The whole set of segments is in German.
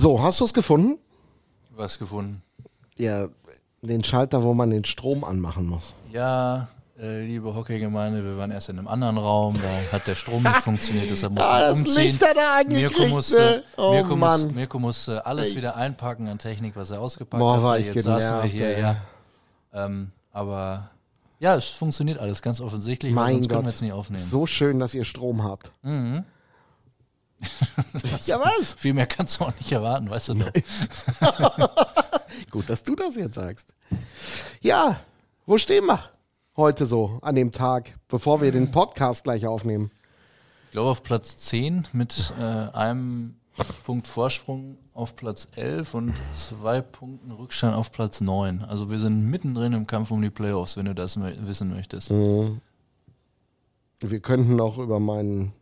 So, hast du es gefunden? Was gefunden? Ja, den Schalter, wo man den Strom anmachen muss. Ja, äh, liebe Hockeygemeinde, wir waren erst in einem anderen Raum, da hat der Strom nicht funktioniert, deshalb mussten Ah, das umziehen. Licht hat er angekriegt, Mirko musste, ne? Oh, Mirko, muss. Mirko musste alles wieder einpacken an Technik, was er ausgepackt Boah, hat. war ich Jetzt saßen wir genervt, hier, ja. Ähm, aber ja, es funktioniert alles ganz offensichtlich, Mein sonst können Gott. wir jetzt nicht aufnehmen. So schön, dass ihr Strom habt. Mhm. ja, was? Viel mehr kannst du auch nicht erwarten, weißt du doch. Gut, dass du das jetzt sagst. Ja, wo stehen wir heute so an dem Tag, bevor wir den Podcast gleich aufnehmen? Ich glaube auf Platz 10 mit äh, einem Punkt Vorsprung auf Platz 11 und zwei Punkten Rückstand auf Platz 9. Also wir sind mittendrin im Kampf um die Playoffs, wenn du das wissen möchtest. Wir könnten noch über meinen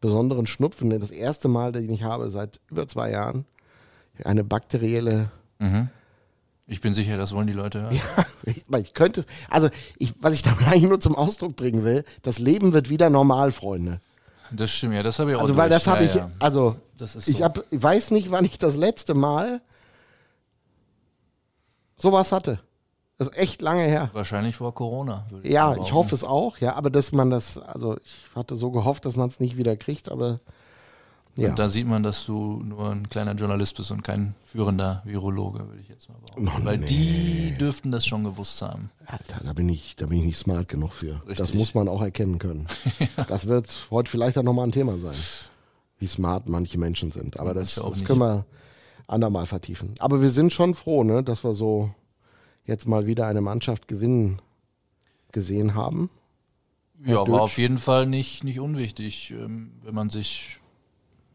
besonderen Schnupfen, ne, das erste Mal, den ich habe seit über zwei Jahren, eine bakterielle Mhm. Ich bin sicher, das wollen die Leute hören. Ich, ich könnte, also ich, was ich damit eigentlich nur zum Ausdruck bringen will, das Leben wird wieder normal, Freunde. Das stimmt, ja, das habe ich auch Also weil durch. das habe ja, ich, ja. also ist ich, so. hab, ich weiß nicht, wann ich das letzte Mal sowas hatte. Das ist echt lange her. Wahrscheinlich vor Corona. würde Ja, ich hoffe es auch, ja, aber dass man das, also ich hatte so gehofft, dass man es nicht wieder kriegt, aber ja. Und da sieht man, dass du nur ein kleiner Journalist bist und kein führender Virologe, würde ich jetzt mal behaupten. Oh, Weil nee. die dürften das schon gewusst haben. Alter, da bin ich, da bin ich nicht smart genug für. Das Richtig. muss man auch erkennen können. Das wird heute vielleicht auch nochmal ein Thema sein, wie smart manche Menschen sind. Aber das, das nicht. können wir andermal vertiefen. Aber wir sind schon froh, ne, dass wir so jetzt mal wieder eine Mannschaft gewinnen gesehen haben. Ja, Deutsch. war auf jeden Fall nicht, nicht unwichtig, ähm, wenn man sich,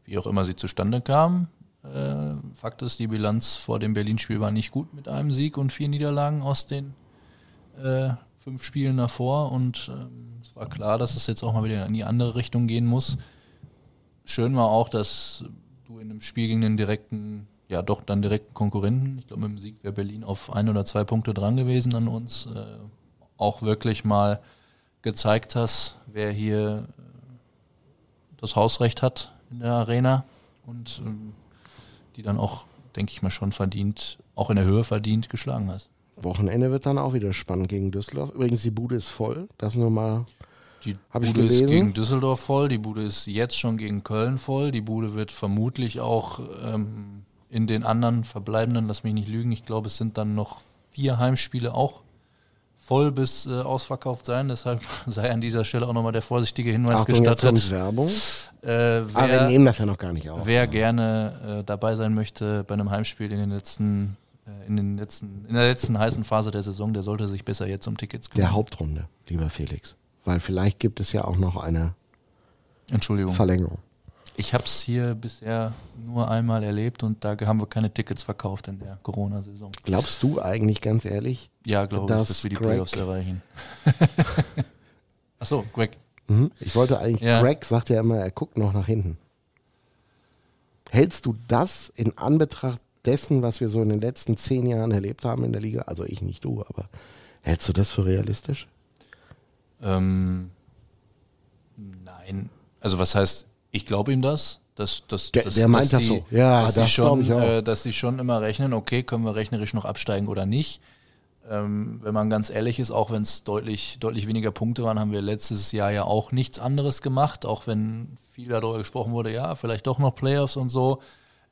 wie auch immer sie zustande kam. Äh, Fakt ist, die Bilanz vor dem Berlin-Spiel war nicht gut mit einem Sieg und vier Niederlagen aus den äh, fünf Spielen davor. Und ähm, es war klar, dass es jetzt auch mal wieder in die andere Richtung gehen muss. Schön war auch, dass du in einem Spiel gegen den direkten, ja doch dann direkten Konkurrenten, ich glaube mit dem Sieg wäre Berlin auf ein oder zwei Punkte dran gewesen an uns, äh, auch wirklich mal gezeigt hast, wer hier äh, das Hausrecht hat in der Arena und ähm, die dann auch, denke ich mal, schon verdient, auch in der Höhe verdient geschlagen hast. Wochenende wird dann auch wieder spannend gegen Düsseldorf. Übrigens, die Bude ist voll. Das nur mal. Die Bude ist gegen Düsseldorf voll, die Bude ist jetzt schon gegen Köln voll, die Bude wird vermutlich auch ähm, in den anderen verbleibenden, lass mich nicht lügen, ich glaube es sind dann noch vier Heimspiele auch voll bis äh, ausverkauft sein, deshalb sei an dieser Stelle auch nochmal der vorsichtige Hinweis Achtung, jetzt gestattet. Werbung. Äh, Aber wir wer, nehmen das ja noch gar nicht auf. wer gerne äh, dabei sein möchte bei einem Heimspiel in den letzten äh, in, den letzten, in der letzten heißen Phase der Saison, der sollte sich besser jetzt um Tickets Der kümmern. Hauptrunde, lieber Felix. Weil vielleicht gibt es ja auch noch eine Entschuldigung. Verlängerung. Ich habe es hier bisher nur einmal erlebt und da haben wir keine Tickets verkauft in der Corona-Saison. Glaubst du eigentlich ganz ehrlich? Ja, glaube ich, Dass dass wir die Greg- Playoffs erreichen. Achso, Greg. Mhm. Ich wollte eigentlich, Ja. Greg sagt ja immer, er guckt noch nach hinten. Hältst du das in Anbetracht dessen, was wir so in den letzten zehn Jahren erlebt haben in der Liga? Also ich nicht du, aber hältst du das für realistisch? Ähm, nein. Also was heißt, ich glaube ihm das? Dass, dass, Der- der meint das die- so. Ja, dass das sie schon, glaub ich auch. Äh, dass sie schon immer rechnen, okay, können wir rechnerisch noch absteigen oder nicht. Ähm, wenn man ganz ehrlich ist, auch wenn es deutlich, deutlich weniger Punkte waren, haben wir letztes Jahr ja auch nichts anderes gemacht, auch wenn viel darüber gesprochen wurde, ja, vielleicht doch noch Playoffs und so.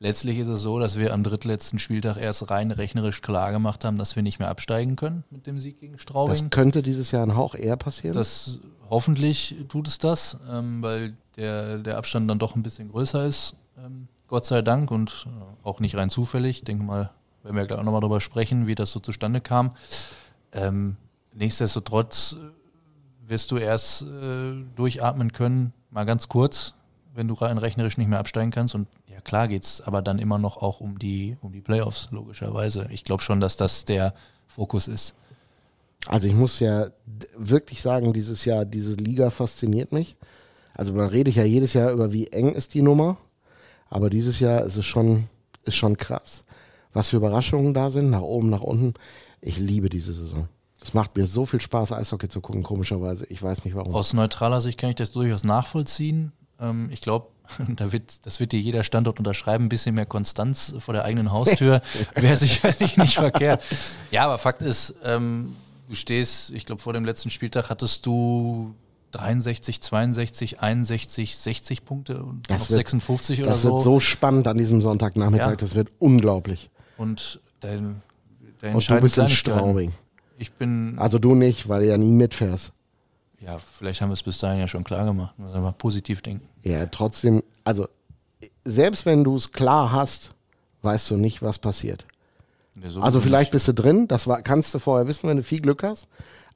Letztlich ist es so, dass wir am drittletzten Spieltag erst rein rechnerisch klar gemacht haben, dass wir nicht mehr absteigen können mit dem Sieg gegen Straubing. Das könnte dieses Jahr ein Hauch eher passieren. Das hoffentlich tut es das, ähm, weil der, der Abstand dann doch ein bisschen größer ist, ähm, Gott sei Dank und äh, auch nicht rein zufällig. Ich denke mal, werden wir gleich auch nochmal darüber sprechen, wie das so zustande kam. Ähm, nichtsdestotrotz äh, wirst du erst äh, durchatmen können, mal ganz kurz, wenn du rein rechnerisch nicht mehr absteigen kannst. Und ja, klar geht's aber dann immer noch auch um die, um die Playoffs, logischerweise. Ich glaube schon, dass das der Fokus ist. Also ich muss ja wirklich sagen, dieses Jahr, diese Liga fasziniert mich. Also man redet ja jedes Jahr über, wie eng ist die Nummer. Aber dieses Jahr ist es schon, ist schon krass. Was für Überraschungen da sind, nach oben, nach unten. Ich liebe diese Saison. Es macht mir so viel Spaß, Eishockey zu gucken, komischerweise. Ich weiß nicht warum. Aus neutraler Sicht kann ich das durchaus nachvollziehen. Ähm, ich glaube, da wird, das wird dir jeder Standort unterschreiben, ein bisschen mehr Konstanz vor der eigenen Haustür wäre sicherlich nicht verkehrt. Ja, aber Fakt ist, ähm, du stehst, ich glaube, vor dem letzten Spieltag hattest du 63, 62, 61, 60 Punkte und Das noch wird- 56 oder Das so. wird so spannend an diesem Sonntagnachmittag, Ja. das wird unglaublich. Und dein, dein Und du bist in. Straubing. Ich bin, Also du nicht, weil du ja nie mitfährst. ja, vielleicht haben wir es bis dahin ja schon klar gemacht. Muss aber positiv denken. Ja, trotzdem, also selbst wenn du es klar hast, weißt du nicht, was passiert. Sowieso Also vielleicht nicht. bist du drin, das war, kannst du vorher wissen, wenn du viel Glück hast.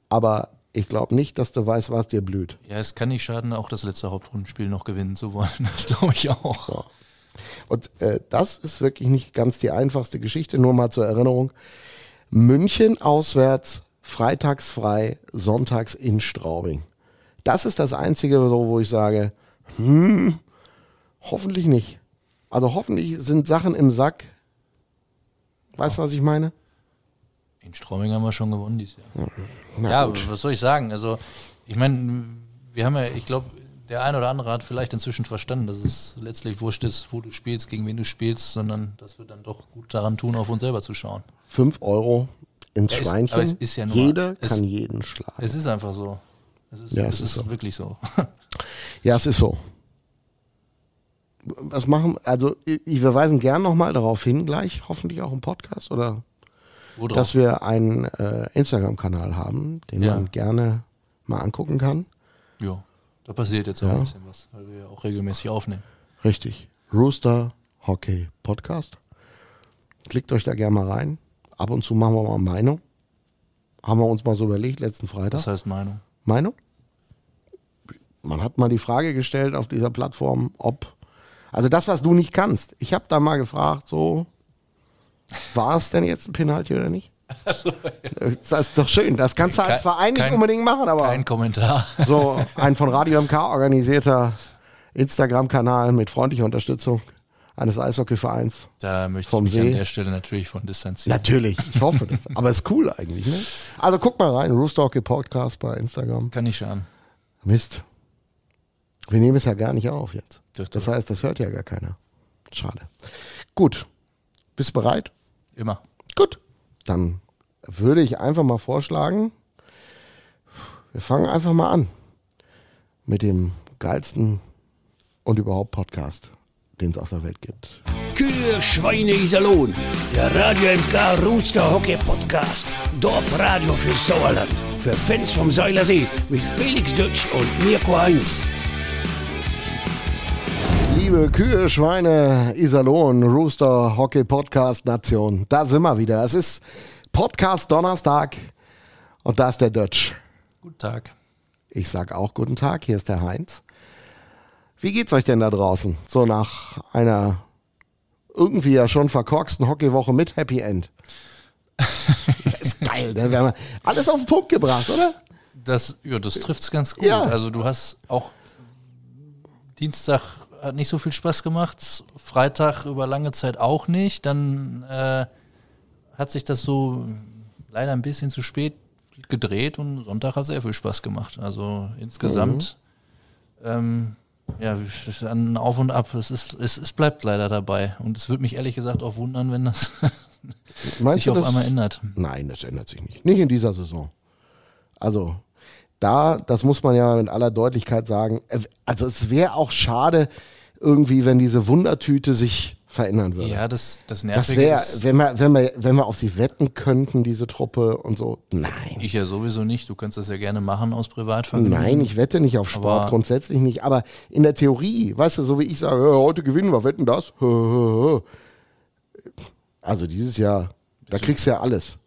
Aber ich glaube nicht, dass du weißt, was dir blüht. Ja, es kann nicht schaden, auch das letzte Hauptrundenspiel noch gewinnen zu wollen. Das glaube ich auch. Und äh, das ist wirklich nicht ganz die einfachste Geschichte, nur mal zur Erinnerung. München auswärts, freitags frei, sonntags in Straubing. Das ist das Einzige, so, wo ich sage, hm, hoffentlich nicht. Also hoffentlich sind Sachen im Sack. Weißt du, was ich meine? In Straubing haben wir schon gewonnen dieses Jahr. Na ja, gut. was soll ich sagen? Also, ich meine, wir haben ja, ich glaube, der ein oder andere hat vielleicht inzwischen verstanden, dass es letztlich wurscht ist, wo du spielst, gegen wen du spielst, sondern dass wir dann doch gut daran tun, auf uns selber zu schauen. Fünf Euro ins Ja, ist- Schweinchen. es ist ja nur- Jeder es- kann jeden schlagen. Es ist einfach so. Es ist, Ja, es es ist, ist so. wirklich so. Ja, es ist so. Was machen, also ich- wir weisen gern nochmal darauf hin, gleich, hoffentlich auch im Podcast, oder Wo drauf? dass wir einen äh, Instagram-Kanal haben, den Ja. man gerne mal angucken kann. ja, da passiert jetzt auch Ja. ein bisschen was, weil wir ja auch regelmäßig aufnehmen. Richtig. Rooster Hockey Podcast. Klickt euch da gerne mal rein. Ab und zu machen wir mal Meinung. Haben wir uns mal so überlegt, letzten Freitag. Das heißt Meinung. Meinung? Man hat mal die Frage gestellt auf dieser Plattform, ob, also das, was du nicht kannst. Ich habe da mal gefragt, so, war es denn jetzt ein Penalty oder nicht? Das ist doch schön. Das kannst du als Verein nicht unbedingt machen, aber Kein Kommentar. so ein von Radio MK organisierter Instagram-Kanal mit freundlicher Unterstützung eines Eishockeyvereins. Da möchte Vom ich mich See. an der Stelle natürlich von distanzieren. Natürlich, ich hoffe das. Aber ist cool eigentlich, ne? Also guck mal rein, Rooster Hockey Podcast bei Instagram. Kann nicht schaden. Mist. Wir nehmen es ja gar nicht auf jetzt. Das- Das heißt, das hört ja gar keiner. Schade. Gut. Bist du bereit? Immer. Gut. Dann würde ich einfach mal vorschlagen, wir fangen einfach mal an mit dem geilsten und überhaupt Podcast, den es auf der Welt gibt. Kühe, Schweine, Iserlohn. Der Radio MK Rooster Hockey Podcast. Dorfradio für Sauerland. Für Fans vom Seilersee mit Felix Dutsch und Mirko Heinz. Liebe Kühe, Schweine, Iserlohn, Rooster, Hockey Podcast Nation, da sind wir wieder. Es ist Podcast Donnerstag und da ist der Dutch. Guten Tag. Ich sag auch guten Tag, hier ist der Heinz. Wie geht's euch denn da draußen? So nach einer irgendwie ja schon verkorksten Hockeywoche mit Happy End. ist geil, ne? Wir haben alles auf den Punkt gebracht, oder? Das, ja, das trifft's ganz gut. Ja. Also du hast auch Dienstag hat nicht so viel Spaß gemacht, Freitag über lange Zeit auch nicht. Dann äh, hat sich das so leider ein bisschen zu spät gedreht und Sonntag hat sehr viel Spaß gemacht. Also insgesamt ähm, ja, ein Auf und Ab. Es, ist, es, es bleibt leider dabei. Und es würde mich ehrlich gesagt auch wundern, wenn das Meinst sich auf das? einmal ändert. Nein, das ändert sich nicht. Nicht in dieser Saison. Also, da, das muss man ja mit aller Deutlichkeit sagen. äh, Also, es wäre auch schade, irgendwie, wenn diese Wundertüte sich verändern würde. Ja, das, das das Nervige wäre, ist, wenn wir, wenn, wir, wenn wir auf sie wetten könnten, diese Truppe und so. Nein. ich ja sowieso nicht. Du kannst das ja gerne machen aus Privatvergnügen. Nein, ich wette nicht auf Sport, Aber- grundsätzlich nicht. Aber in der Theorie, weißt du, so wie ich sage, heute gewinnen wir, wetten das. Also dieses Jahr, da kriegst du ja alles.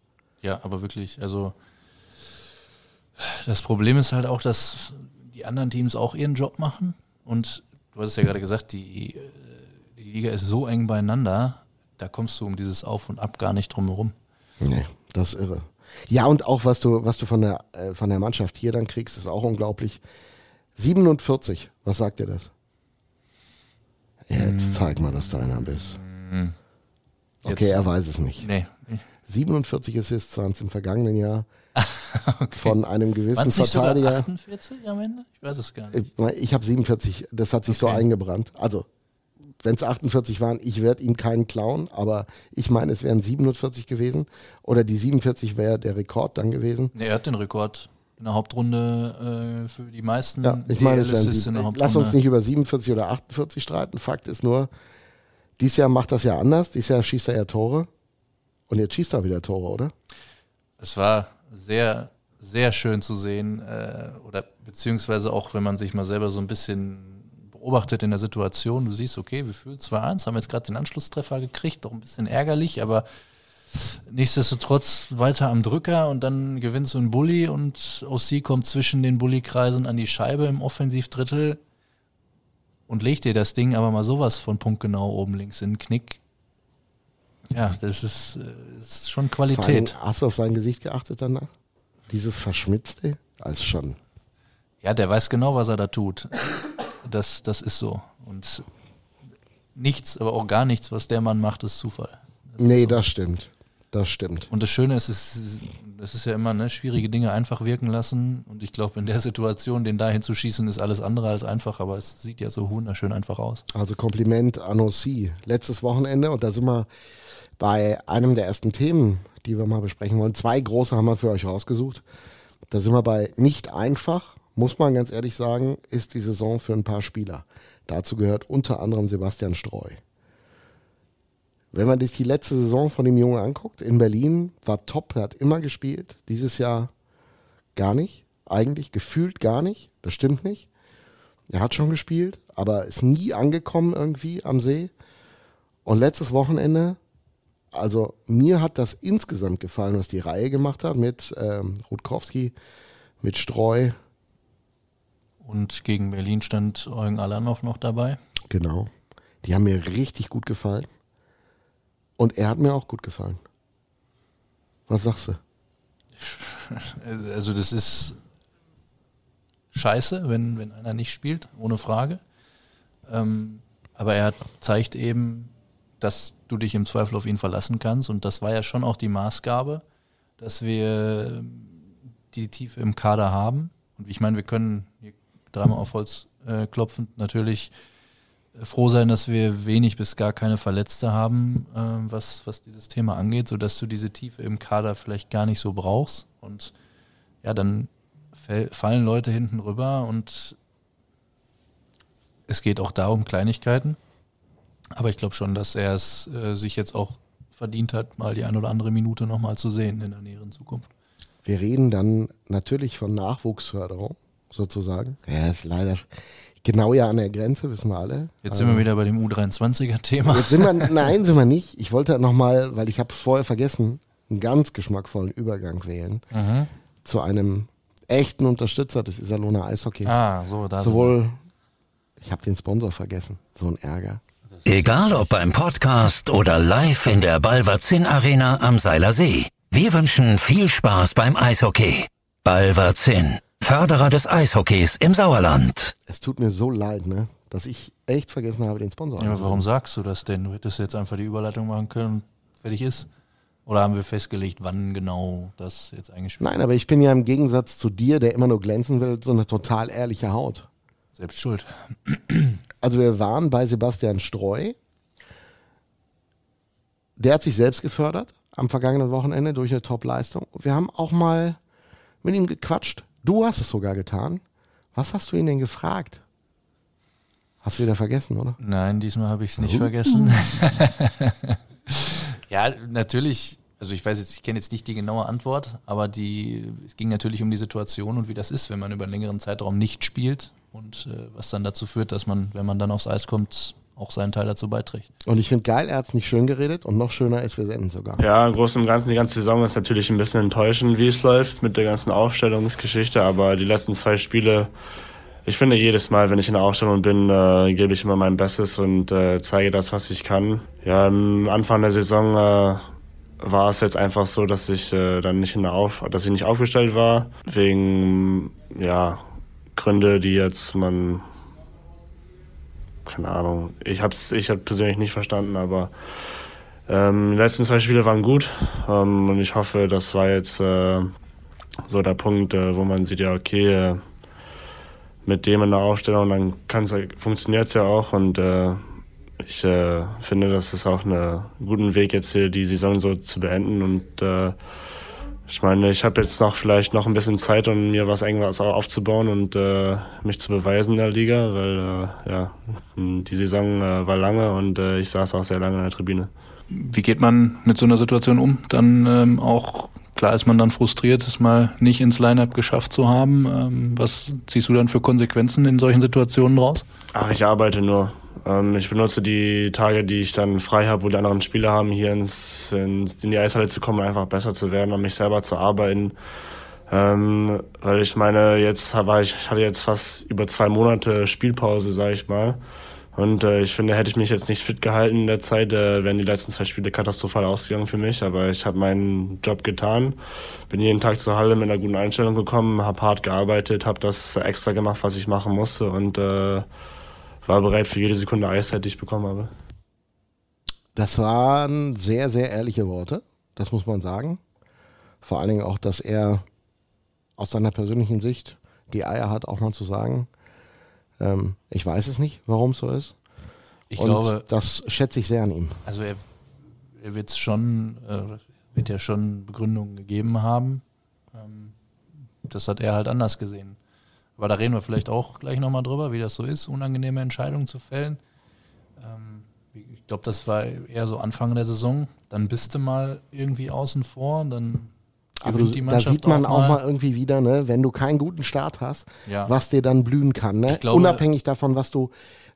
Ja, aber wirklich, also das Problem ist halt auch, dass die anderen Teams auch ihren Job machen und du hast es ja gerade gesagt, die, äh, die Liga ist so eng beieinander, da kommst du um dieses Auf und Ab gar nicht drum herum. Nee, das ist irre. Ja, und auch was du, was du von der, äh, von der Mannschaft hier dann kriegst, ist auch unglaublich. 47, was sagt dir das? Ja, jetzt zeig mal, dass du einer bist. Okay, Jetzt- er weiß es nicht. Nee, 47 Assists waren es im vergangenen Jahr. von einem gewissen Verteidiger. 48 am Ende? Ich weiß es gar nicht. Ich, ich habe 47, das hat sich so Okay. eingebrannt. Also, wenn es 48 waren, ich werde ihm keinen klauen, aber ich meine, es wären 47 gewesen. Oder die 47 wäre der Rekord dann gewesen. Nee, er hat den Rekord in der Hauptrunde äh, für die meisten Ja, ich meine, es wären der sieben. Hauptrunde. Lass uns nicht über 47 oder 48 streiten. Fakt ist nur, dieses Jahr macht das ja anders. Dieses Jahr schießt er ja Tore. Und jetzt schießt er wieder Tore, oder? Es war sehr, sehr schön zu sehen, äh, oder beziehungsweise auch, wenn man sich mal selber so ein bisschen beobachtet in der Situation, du siehst, okay, wir fühlen 2-1, haben jetzt gerade den Anschlusstreffer gekriegt, doch ein bisschen ärgerlich, aber nichtsdestotrotz weiter am Drücker und dann gewinnt so ein Bully und Ossi kommt zwischen den Bully-Kreisen an die Scheibe im Offensivdrittel und legt dir das Ding aber mal sowas von punktgenau oben links in den Knick. Ja, das ist, äh, ist schon Vor allem, Qualität. hast du auf sein Gesicht geachtet danach? Dieses Verschmitzte? Als schon. Ja, der weiß genau, was er da tut. Das, das ist so. Und nichts, aber auch gar nichts, was der Mann macht, ist Zufall. Das Nee, ist so. das stimmt. Das stimmt. Und das Schöne ist, es ist, ist ja immer, ne, schwierige Dinge einfach wirken lassen. Und ich glaube, in der Situation, den dahin zu schießen, ist alles andere als einfach, aber es sieht ja so wunderschön einfach aus. Also Kompliment an OC. Letztes Wochenende, und da sind wir bei einem der ersten Themen, die wir mal besprechen wollen. Zwei große haben wir für euch rausgesucht. Da sind wir bei nicht einfach, muss man ganz ehrlich sagen, ist die Saison für ein paar Spieler. Dazu gehört unter anderem Sebastian Streu. Wenn man sich die letzte Saison von dem Jungen anguckt, in Berlin war top, er hat immer gespielt. Dieses Jahr gar nicht, eigentlich gefühlt gar nicht. Das stimmt nicht. Er hat schon gespielt, aber ist nie angekommen irgendwie am See. Und letztes Wochenende, also mir hat das insgesamt gefallen, was die Reihe gemacht hat mit ähm, Rutkowski, mit Streu, Und gegen Berlin stand Eugen Alanov noch dabei. genau. Die haben mir richtig gut gefallen. Und er hat mir auch gut gefallen. Was sagst du? Also das ist scheiße, wenn, wenn einer nicht spielt, ohne Frage. Ähm, aber er zeigt eben, dass du dich im Zweifel auf ihn verlassen kannst. Und das war ja schon auch die Maßgabe, dass wir die Tiefe im Kader haben. Und ich meine, wir können hier dreimal auf Holz äh, klopfend natürlich froh sein, dass wir wenig bis gar keine Verletzte haben, äh, was, was dieses Thema angeht, sodass du diese Tiefe im Kader vielleicht gar nicht so brauchst. Und ja, dann fallen Leute hinten rüber und es geht auch da um Kleinigkeiten. Aber ich glaube schon, dass er es äh, sich jetzt auch verdient hat, mal die ein oder andere Minute nochmal zu sehen in der näheren Zukunft. Wir reden dann natürlich von Nachwuchsförderung, sozusagen. Ja, ist leider genau ja an der Grenze, wissen wir alle. Jetzt sind wir wieder bei dem U23er-Thema. Jetzt sind wir, nein, sind wir nicht. Ich wollte nochmal, weil ich habe es vorher vergessen, einen ganz geschmackvollen Übergang wählen Mhm. zu einem echten Unterstützer des Iserlohner Eishockeys. Ah, so, da Sowohl, ich habe den Sponsor vergessen, so ein Ärger. Egal ob beim Podcast oder live in der Balverzin Arena am Seiler See. Wir wünschen viel Spaß beim Eishockey. Balverzin, Förderer des Eishockeys im Sauerland. Es tut mir so leid, ne, dass ich echt vergessen habe, den Sponsor Ja, warum sagst du das denn? Du hättest jetzt einfach die Überleitung machen können und fertig ist. Oder haben wir festgelegt, wann genau das jetzt eingespielt Nein, aber ich bin ja im Gegensatz zu dir, der immer nur glänzen will, so eine total ehrliche Haut. Selbst schuld. Also wir waren bei Sebastian Streu. Der hat sich selbst gefördert am vergangenen Wochenende durch eine Top-Leistung. Wir haben auch mal mit ihm gequatscht. Du hast es sogar getan. Was hast du ihn denn gefragt? Hast du wieder vergessen, oder? Nein, diesmal habe ich es nicht vergessen. ja, natürlich, also ich weiß jetzt, ich kenne jetzt nicht die genaue Antwort, aber die, es ging natürlich um die Situation und wie das ist, wenn man über einen längeren Zeitraum nicht spielt und äh, was dann dazu führt, dass man, wenn man dann aufs Eis kommt, auch seinen Teil dazu beiträgt. Und ich finde geil, er hat es nicht schön geredet und noch schöner ist, wir senden sogar. Ja, im Großen und Ganzen, die ganze Saison ist natürlich ein bisschen enttäuschend, wie es läuft mit der ganzen Aufstellungsgeschichte, aber die letzten zwei Spiele, ich finde jedes Mal, wenn ich in der Aufstellung bin, äh, gebe ich immer mein Bestes und äh, zeige das, was ich kann. Ja, am Anfang der Saison äh, war es jetzt einfach so, dass ich äh, dann nicht in der Auf dass ich nicht aufgestellt war, wegen ja, Gründe, die jetzt man keine Ahnung, ich hab's ich hab persönlich nicht verstanden, aber ähm, die letzten zwei Spiele waren gut. Ähm, und ich hoffe, das war jetzt äh, so der Punkt, äh, wo man sieht, ja, okay, äh, mit dem in der Aufstellung, dann funktioniert es ja auch. Und äh, ich äh, finde, das ist auch ein guter Weg, jetzt hier die Saison so zu beenden. Und äh, ich meine, ich habe jetzt noch vielleicht noch ein bisschen Zeit, um mir was irgendwas aufzubauen und äh, mich zu beweisen in der Liga, weil äh, ja, die Saison äh, war lange und äh, ich saß auch sehr lange in der Tribüne. Wie geht man mit so einer Situation um? Dann ähm, auch, klar ist man dann frustriert, es mal nicht ins Line-Up geschafft zu haben. Ähm, was ziehst du dann für Konsequenzen in solchen Situationen raus? Ach, ich arbeite nur. Ähm, ich benutze die Tage, die ich dann frei habe, wo die anderen Spieler haben, hier ins, in, in die Eishalle zu kommen, einfach besser zu werden, an mich selber zu arbeiten. Ähm, weil ich meine, jetzt war ich, ich hatte jetzt fast über zwei Monate Spielpause, sage ich mal. Und äh, ich finde, hätte ich mich jetzt nicht fit gehalten in der Zeit, äh, wären die letzten zwei Spiele katastrophal ausgegangen für mich. Aber ich habe meinen Job getan, bin jeden Tag zur Halle mit einer guten Einstellung gekommen, habe hart gearbeitet, habe das extra gemacht, was ich machen musste und äh, war bereit für jede Sekunde Eiszeit, die ich bekommen habe. Das waren sehr, sehr ehrliche Worte, das muss man sagen. Vor allen Dingen auch, dass er aus seiner persönlichen Sicht die Eier hat, auch mal zu sagen, ähm, ich weiß es nicht, warum es so ist. Ich Und glaube, das schätze ich sehr an ihm. Also er, er wird schon, äh, wird ja schon Begründungen gegeben haben. Ähm, das hat er halt anders gesehen. Aber da reden wir vielleicht auch gleich nochmal drüber, wie das so ist, unangenehme Entscheidungen zu fällen. Ähm, ich glaube, das war eher so Anfang der Saison. Dann bist du mal irgendwie außen vor, dann aber du, da sieht man auch mal, auch mal, irgendwie wieder, ne, wenn du keinen guten Start hast, ja. was dir dann blühen kann, ne? Glaube, unabhängig davon, was du,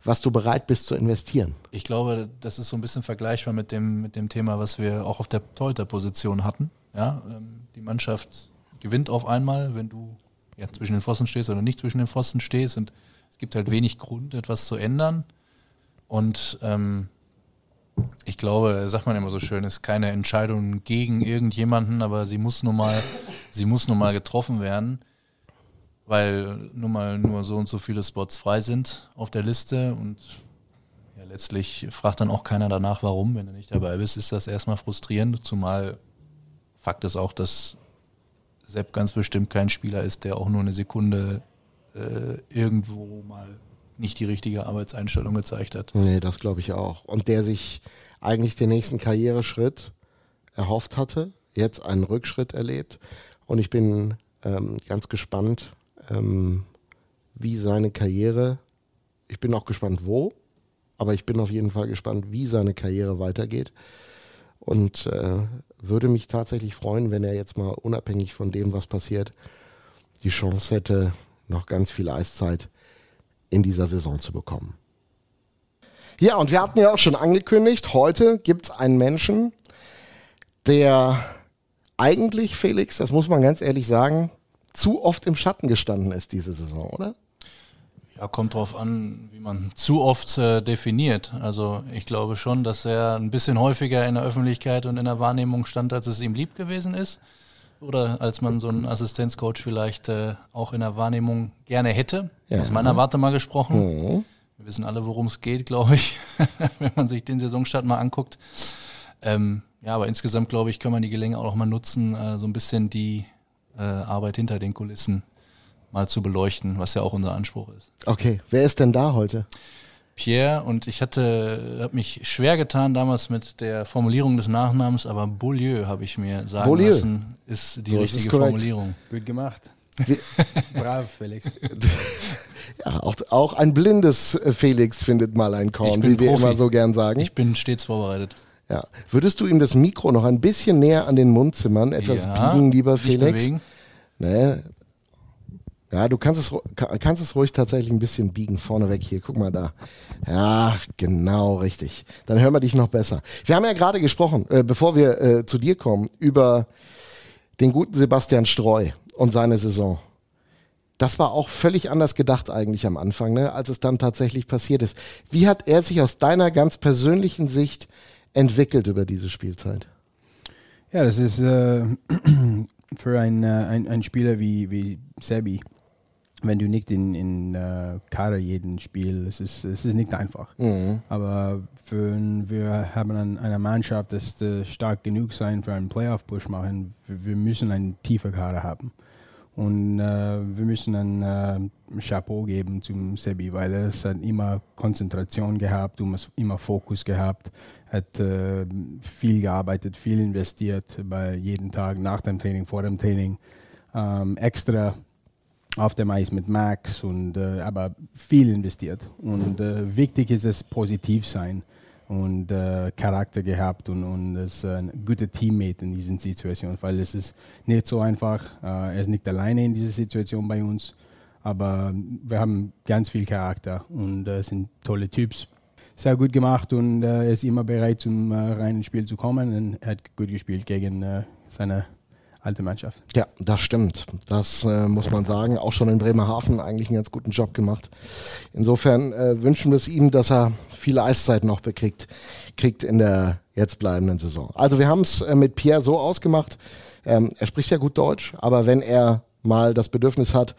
was du bereit bist zu investieren. Ich glaube, das ist so ein bisschen vergleichbar mit dem, mit dem Thema, was wir auch auf der Torhüter-Position hatten. Ja, ähm, die Mannschaft gewinnt auf einmal, wenn du ja, zwischen den Pfosten stehst oder nicht zwischen den Pfosten stehst. Und es gibt halt wenig Grund, etwas zu ändern. Und ähm, ich glaube, sagt man immer so schön, ist keine Entscheidung gegen irgendjemanden, aber sie muss nun mal, sie muss nun mal getroffen werden, weil nun mal nur so und so viele Spots frei sind auf der Liste und ja, letztlich fragt dann auch keiner danach, warum, wenn du nicht dabei bist, ist das erstmal frustrierend, zumal Fakt ist auch, dass Sepp ganz bestimmt kein Spieler ist, der auch nur eine Sekunde äh, irgendwo mal nicht die richtige Arbeitseinstellung gezeigt hat. Nee, das glaube ich auch. Und der sich eigentlich den nächsten Karriereschritt erhofft hatte, jetzt einen Rückschritt erlebt. Und ich bin ähm, ganz gespannt, ähm, wie seine Karriere, ich bin auch gespannt, wo, aber ich bin auf jeden Fall gespannt, wie seine Karriere weitergeht. Und äh, würde mich tatsächlich freuen, wenn er jetzt mal unabhängig von dem, was passiert, die Chance hätte, noch ganz viel Eiszeit in dieser Saison zu bekommen. Ja, und wir hatten ja auch schon angekündigt, heute gibt es einen Menschen, der eigentlich, Felix, das muss man ganz ehrlich sagen, zu oft im Schatten gestanden ist diese Saison, oder? Ja, kommt drauf an, wie man zu oft äh, definiert. Also ich glaube schon, dass er ein bisschen häufiger in der Öffentlichkeit und in der Wahrnehmung stand, als es ihm lieb gewesen ist. Oder als man so einen Assistenzcoach vielleicht äh, auch in der Wahrnehmung gerne hätte. Ja. Aus meiner Warte mal gesprochen. Mhm. Wir wissen alle, worum es geht, glaube ich, wenn man sich den Saisonstart mal anguckt. Ähm, ja, aber insgesamt, glaube ich, kann man die Gelänge auch noch mal nutzen, äh, so ein bisschen die äh, Arbeit hinter den Kulissen mal zu beleuchten, was ja auch unser Anspruch ist. Okay, wer ist denn da heute? Pierre und ich hatte, habe mich schwer getan damals mit der Formulierung des Nachnamens, aber Beaulieu habe ich mir sagen Beaulieu. lassen, ist die so richtige ist Formulierung. Gut gemacht. Brav, Felix. Ja, auch, auch ein blindes Felix findet mal ein Korn, wie wir Profi. immer so gern sagen. Ich bin stets vorbereitet. Ja. Würdest du ihm das Mikro noch ein bisschen näher an den Mund zimmern, etwas ja, biegen, lieber Felix? Bewegen. Nee, ja, du kannst es, kannst es ruhig tatsächlich ein bisschen biegen. Vorneweg hier, guck mal da. Ja, genau, richtig. Dann hören wir dich noch besser. Wir haben ja gerade gesprochen, äh, bevor wir äh, zu dir kommen, über den guten Sebastian Streu und seine Saison. Das war auch völlig anders gedacht eigentlich am Anfang, ne, als es dann tatsächlich passiert ist. Wie hat er sich aus deiner ganz persönlichen Sicht entwickelt über diese Spielzeit? Ja, das ist äh, für einen, äh, ein, ein Spieler wie, wie Sebi wenn du nicht in, in uh, Kader jeden Spiel, es ist, es ist nicht einfach. Mhm. Aber für, wir haben ein, eine Mannschaft, das stark genug sein für einen Playoff-Push machen. Wir, wir, müssen einen tiefer Kader haben. Und äh, wir müssen ein äh, Chapeau geben zum Sebi, weil er hat immer Konzentration gehabt, immer Fokus gehabt, hat äh, viel gearbeitet, viel investiert bei jeden Tag nach dem Training, vor dem Training, ähm, extra auf dem Eis mit Max und äh, aber viel investiert. Und äh, wichtig ist es positiv sein und äh, Charakter gehabt und, und ist ein guter Teammate in diesen Situationen, weil es ist nicht so einfach. Äh, er ist nicht alleine in dieser Situation bei uns, aber wir haben ganz viel Charakter und äh, sind tolle Typs. Sehr gut gemacht und äh, er ist immer bereit zum äh, reinen Spiel zu kommen und er hat gut gespielt gegen äh, seine alte Mannschaft. Ja, das stimmt. Das äh, muss man sagen. Auch schon in Bremerhaven eigentlich einen ganz guten Job gemacht. Insofern äh, wünschen wir es ihm, dass er viele Eiszeiten noch bekriegt, kriegt in der jetzt bleibenden Saison. Also wir haben es äh, mit Pierre so ausgemacht. Ähm, er spricht ja gut Deutsch, aber wenn er mal das Bedürfnis hat,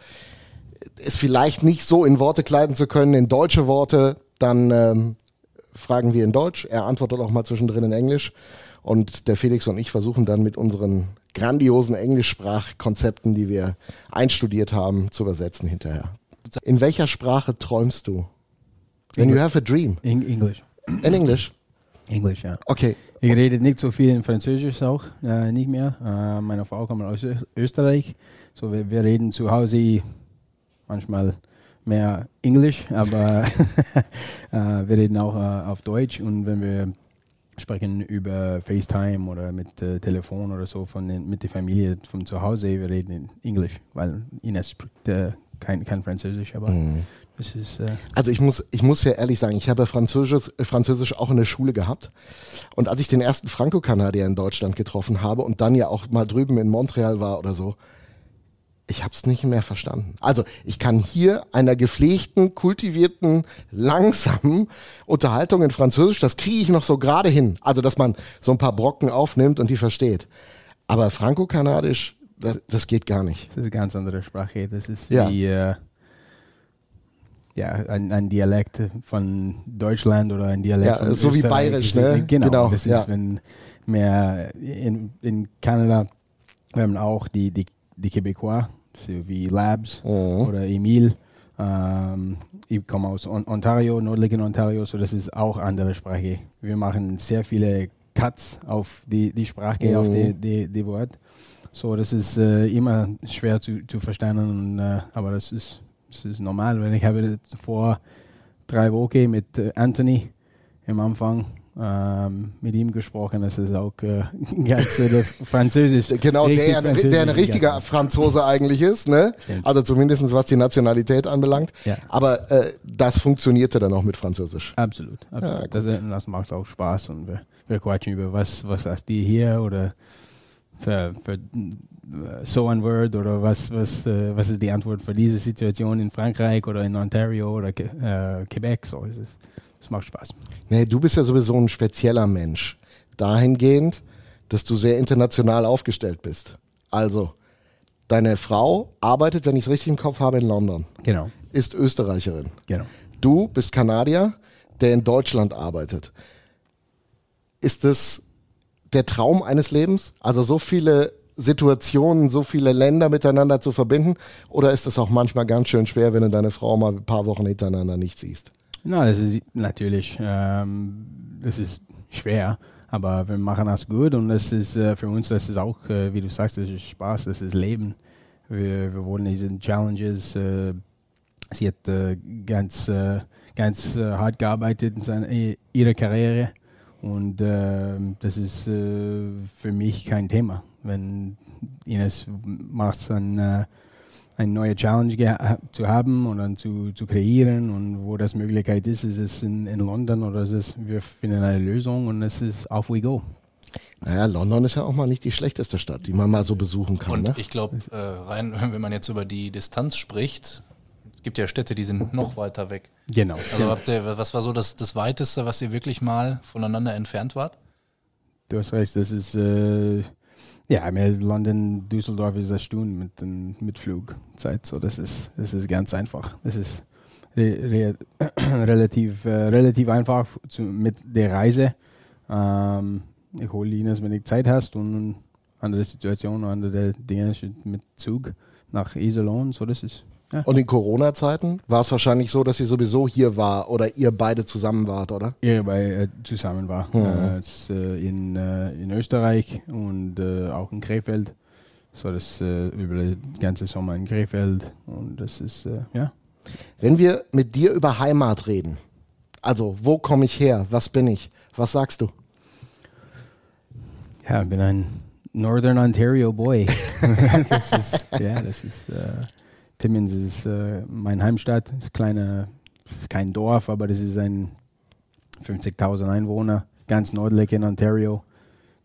es vielleicht nicht so in Worte kleiden zu können, in deutsche Worte, dann ähm, fragen wir in Deutsch. Er antwortet auch mal zwischendrin in Englisch. Und der Felix und ich versuchen dann mit unseren grandiosen Englischsprachkonzepten, die wir einstudiert haben, zu übersetzen hinterher. In welcher Sprache träumst du? When you have a dream. In English. In English? English, ja. Okay. Ich rede nicht so viel in Französisch auch, äh, nicht mehr. Äh, meine Frau kommt aus Österreich, so wir, wir reden zu Hause manchmal mehr Englisch, aber äh, wir reden auch äh, auf Deutsch und wenn wir sprechen über FaceTime oder mit äh, Telefon oder so von den, mit der Familie von zu Hause. Wir reden in Englisch, weil Ines spricht äh, kein, kein Französisch, aber mhm. das ist. Äh also ich muss, ich muss ja ehrlich sagen, ich habe Französisch, Französisch auch in der Schule gehabt. Und als ich den ersten Franco-Kanadier in Deutschland getroffen habe und dann ja auch mal drüben in Montreal war oder so, ich habe es nicht mehr verstanden. Also ich kann hier einer gepflegten, kultivierten, langsamen Unterhaltung in Französisch, das kriege ich noch so gerade hin. Also dass man so ein paar Brocken aufnimmt und die versteht. Aber Franco-Kanadisch, das, das, geht gar nicht. Das ist eine ganz andere Sprache. Das ist ja. wie äh, ja, ein, ein, Dialekt von Deutschland oder ein Dialekt ja, von so Österreich. wie bayerisch, ne? Genau, genau, das ist, ja. wenn mehr in, in Kanada, wir haben auch die, die, die Quebecois, so wie Labs mhm. oder Emil. Ähm, ich komme aus Ontario, nördlichen Ontario, so das ist auch andere Sprache. Wir machen sehr viele Cuts auf die, die Sprache, mhm. auf die, die, die Wort. So, das ist äh, immer schwer zu, zu verstehen, und, äh, aber das ist, das ist normal, weil ich habe vor drei Wochen mit äh, Anthony am Anfang ähm, mit ihm gesprochen. Das ist auch äh, ganz äh, Französisch. Genau, der, Französisch der ein richtiger Franzose eigentlich ist, ne? Also zumindest was die Nationalität anbelangt. Ja. Aber äh, das funktionierte dann auch mit Französisch. Absolut. absolut. Ja, das, das, macht auch Spaß und wir, wir quatschen über was, was hast die hier oder für, für äh, so ein Word oder was, was, äh, was ist die Antwort für diese Situation in Frankreich oder in Ontario oder äh, Quebec. So ist es. Es macht Spaß. Nee, du bist ja sowieso ein spezieller Mensch. Dahingehend, dass du sehr international aufgestellt bist. Also, deine Frau arbeitet, wenn ich es richtig im Kopf habe, in London. Genau. Ist Österreicherin. Genau. Du bist Kanadier, der in Deutschland arbeitet. Ist es der Traum eines Lebens? Also so viele Situationen, so viele Länder miteinander zu verbinden? Oder ist es auch manchmal ganz schön schwer, wenn du deine Frau mal ein paar Wochen hintereinander nicht siehst? Na, das ist natürlich, ähm, das ist schwer, aber wir machen das gut und das ist äh, für uns, das ist auch, äh, wie du sagst, das ist Spaß, das ist Leben. Wir, wir wollen diese Challenges. Äh, sie hat äh, ganz, äh, ganz äh, hart gearbeitet in seiner, ihrer Karriere und ähm, das ist für mich kein Thema. Wenn Ines macht dann eine neue Challenge zu haben und dann zu, zu kreieren und wo das Möglichkeit ist, ist es in, in London oder ist es, wir finden eine Lösung und es ist off we go. Naja, London ist ja auch mal nicht die schlechteste Stadt, die man mal so besuchen kann. Und ne? ich glaube, äh, rein, wenn man jetzt über die Distanz spricht, es gibt ja Städte, die sind noch weiter weg. Genau. Also habt ihr, was war so das, das Weiteste, was ihr wirklich mal voneinander entfernt wart? Du hast recht, das ist äh, ja, London, Düsseldorf ist eine Stunde mit, mit Flugzeit. So, das ist, das ist ganz einfach. Das ist re, re, relativ, äh, relativ einfach zu, mit der Reise. Ähm, ich hole ihn, wenn du Zeit hast und andere Situationen, andere Dinge mit Zug nach Iserlohn. So, das ist ja. Und in Corona-Zeiten war es wahrscheinlich so, dass sie sowieso hier war oder ihr beide zusammen wart, oder? ihr bei, äh, zusammen war. Mhm. Äh, in, äh, in Österreich und äh, auch in Krefeld. So, das äh, über den ganzen Sommer in Krefeld. Und das ist, äh, ja. Wenn wir mit dir über Heimat reden, also wo komme ich her, was bin ich, was sagst du? Ja, ich bin ein Northern Ontario Boy. das ist, ja, das ist, Timmins ist äh, mein Heimstadt. Ist kleine, es ist kein Dorf, aber das ist ein 50.000 Einwohner, ganz nördlich in Ontario.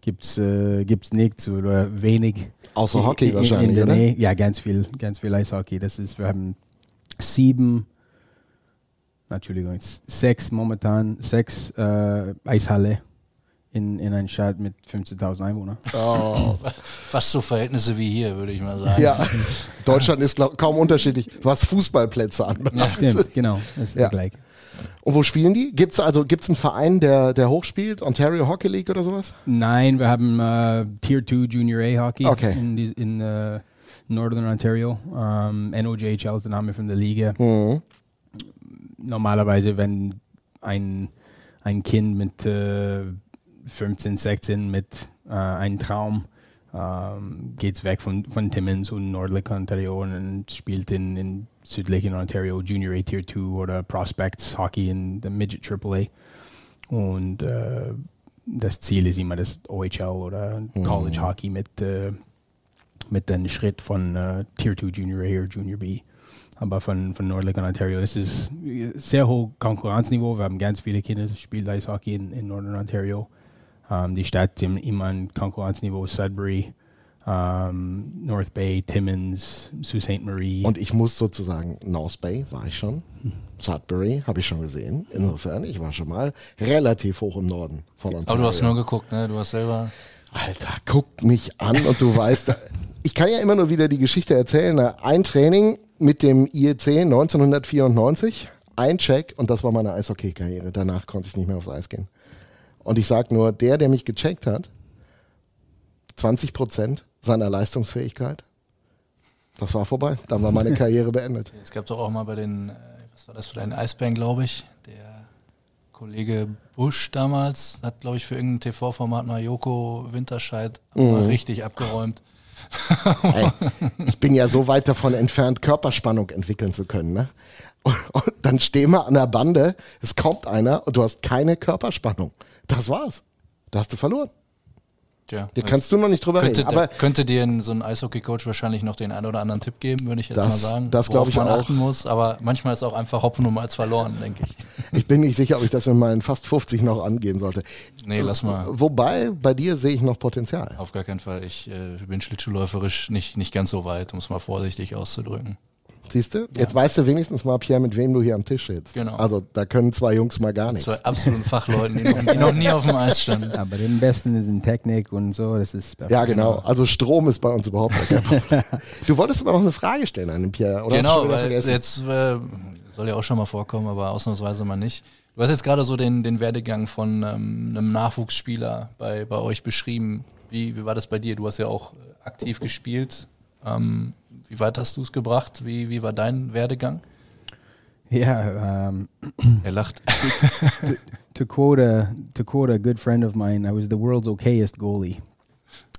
Gibt's äh, gibt's nichts oder wenig. Außer Hockey In- in- wahrscheinlich, in der oder? Nähe. Ja, ganz viel, ganz viel Eishockey. Das ist, wir haben sieben, Entschuldigung, sechs momentan, sechs äh, Eishalle in, in einer Stadt mit 15.000 Einwohnern. Oh, Fast so Verhältnisse wie hier, würde ich mal sagen. ja, Deutschland ist glaub, kaum unterschiedlich, was Fußballplätze anbelangt. Stimmt, genau, das ist Ja. gleich. Und wo spielen die? Gibt es also gibt's einen Verein, der, der hochspielt? Ontario Hockey League oder sowas? Nein, wir haben äh, Tier 2 Junior A Hockey Okay. in, die, in äh, Northern Ontario. Ähm, NOJHL ist der Name von der Liga. Mhm. Normalerweise, wenn ein, ein Kind mit äh, 15, 16 mit äh, einem Traum ähm, geht weg von, von Timmins und nördlich Ontario und spielt in, in südlichen Ontario Junior A Tier 2 oder Prospects Hockey in der Midget AAA. Und äh, das Ziel ist immer das OHL oder College Hockey mit, äh, mit dem Schritt von äh, Tier 2 Junior A oder Junior B. Aber von, von nördlich Ontario, das ist sehr hoch Konkurrenzniveau. Wir haben ganz viele Kinder, die spielen Eishockey in, in Northern Ontario. Ähm, die Stadt hat immer ein Konkurrenzniveau, Sudbury, ähm, North Bay, Timmins, Sault Ste. Marie. Und ich muss sozusagen, North Bay war ich schon, Sudbury habe ich schon gesehen. Insofern, ich war schon mal relativ hoch im Norden von Ontario. Aber du hast nur geguckt, ne? Du hast selber. Alter, guck mich an und du weißt, ich kann ja immer nur wieder die Geschichte erzählen. ne? Ein Training mit dem IEC 1994, ein Check und das war meine Eishockey-Karriere. Danach konnte ich nicht mehr aufs Eis gehen. Und ich sag nur, der, der mich gecheckt hat, 20 Prozent seiner Leistungsfähigkeit, das war vorbei. Dann war meine Karriere beendet. Es gab doch auch mal bei den, äh, was war das für deinen Eisbären, glaube ich. Der Kollege Busch damals hat, glaube ich, für irgendein TV-Format mal Joko Winterscheid mal richtig abgeräumt. Ey, ich bin ja so weit davon entfernt, Körperspannung entwickeln zu können. Ne? Und, und dann stehen wir an der Bande, es kommt einer und du hast keine Körperspannung. Das war's. Da hast du verloren. Tja, Da kannst du noch nicht drüber könnte, reden. Aber könnte dir ein- so ein Eishockey-Coach wahrscheinlich noch den einen oder anderen Tipp geben, würde ich jetzt Das- mal sagen. das glaub worauf ich man auch. achten muss. Aber manchmal ist auch einfach Hopfen und Malz verloren, denke ich. ich bin nicht sicher, ob ich das mit meinen fast 50 noch angehen sollte. Nee, lass mal. Wobei, bei dir sehe ich noch Potenzial. Auf gar keinen Fall. Ich äh, bin schlittschuhläuferisch nicht, nicht ganz so weit, um es mal vorsichtig auszudrücken. Siehst du? Jetzt weißt du wenigstens mal, Pierre, mit wem du hier am Tisch sitzt. Genau. Also da können zwei Jungs mal gar nichts. Zwei absoluten Fachleuten, die noch, die noch nie auf dem Eis standen. Aber den Besten ist in Technik und so, das ist. Ja, genau. Also Strom ist bei uns überhaupt nicht. kein Problem. du wolltest aber noch eine Frage stellen an den Pierre, oder? Genau, weil vergessen? jetzt äh, soll ja auch schon mal vorkommen, aber ausnahmsweise mal nicht. Du hast jetzt gerade so den, den Werdegang von ähm, einem Nachwuchsspieler bei, bei euch beschrieben. Wie, wie war das bei dir? Du hast ja auch äh, aktiv gespielt. Ähm, wie weit hast du es gebracht? Wie, wie war dein Werdegang? Ja, um, Er lacht. to quote a to quote a good friend of mine, I was the world's okayest goalie.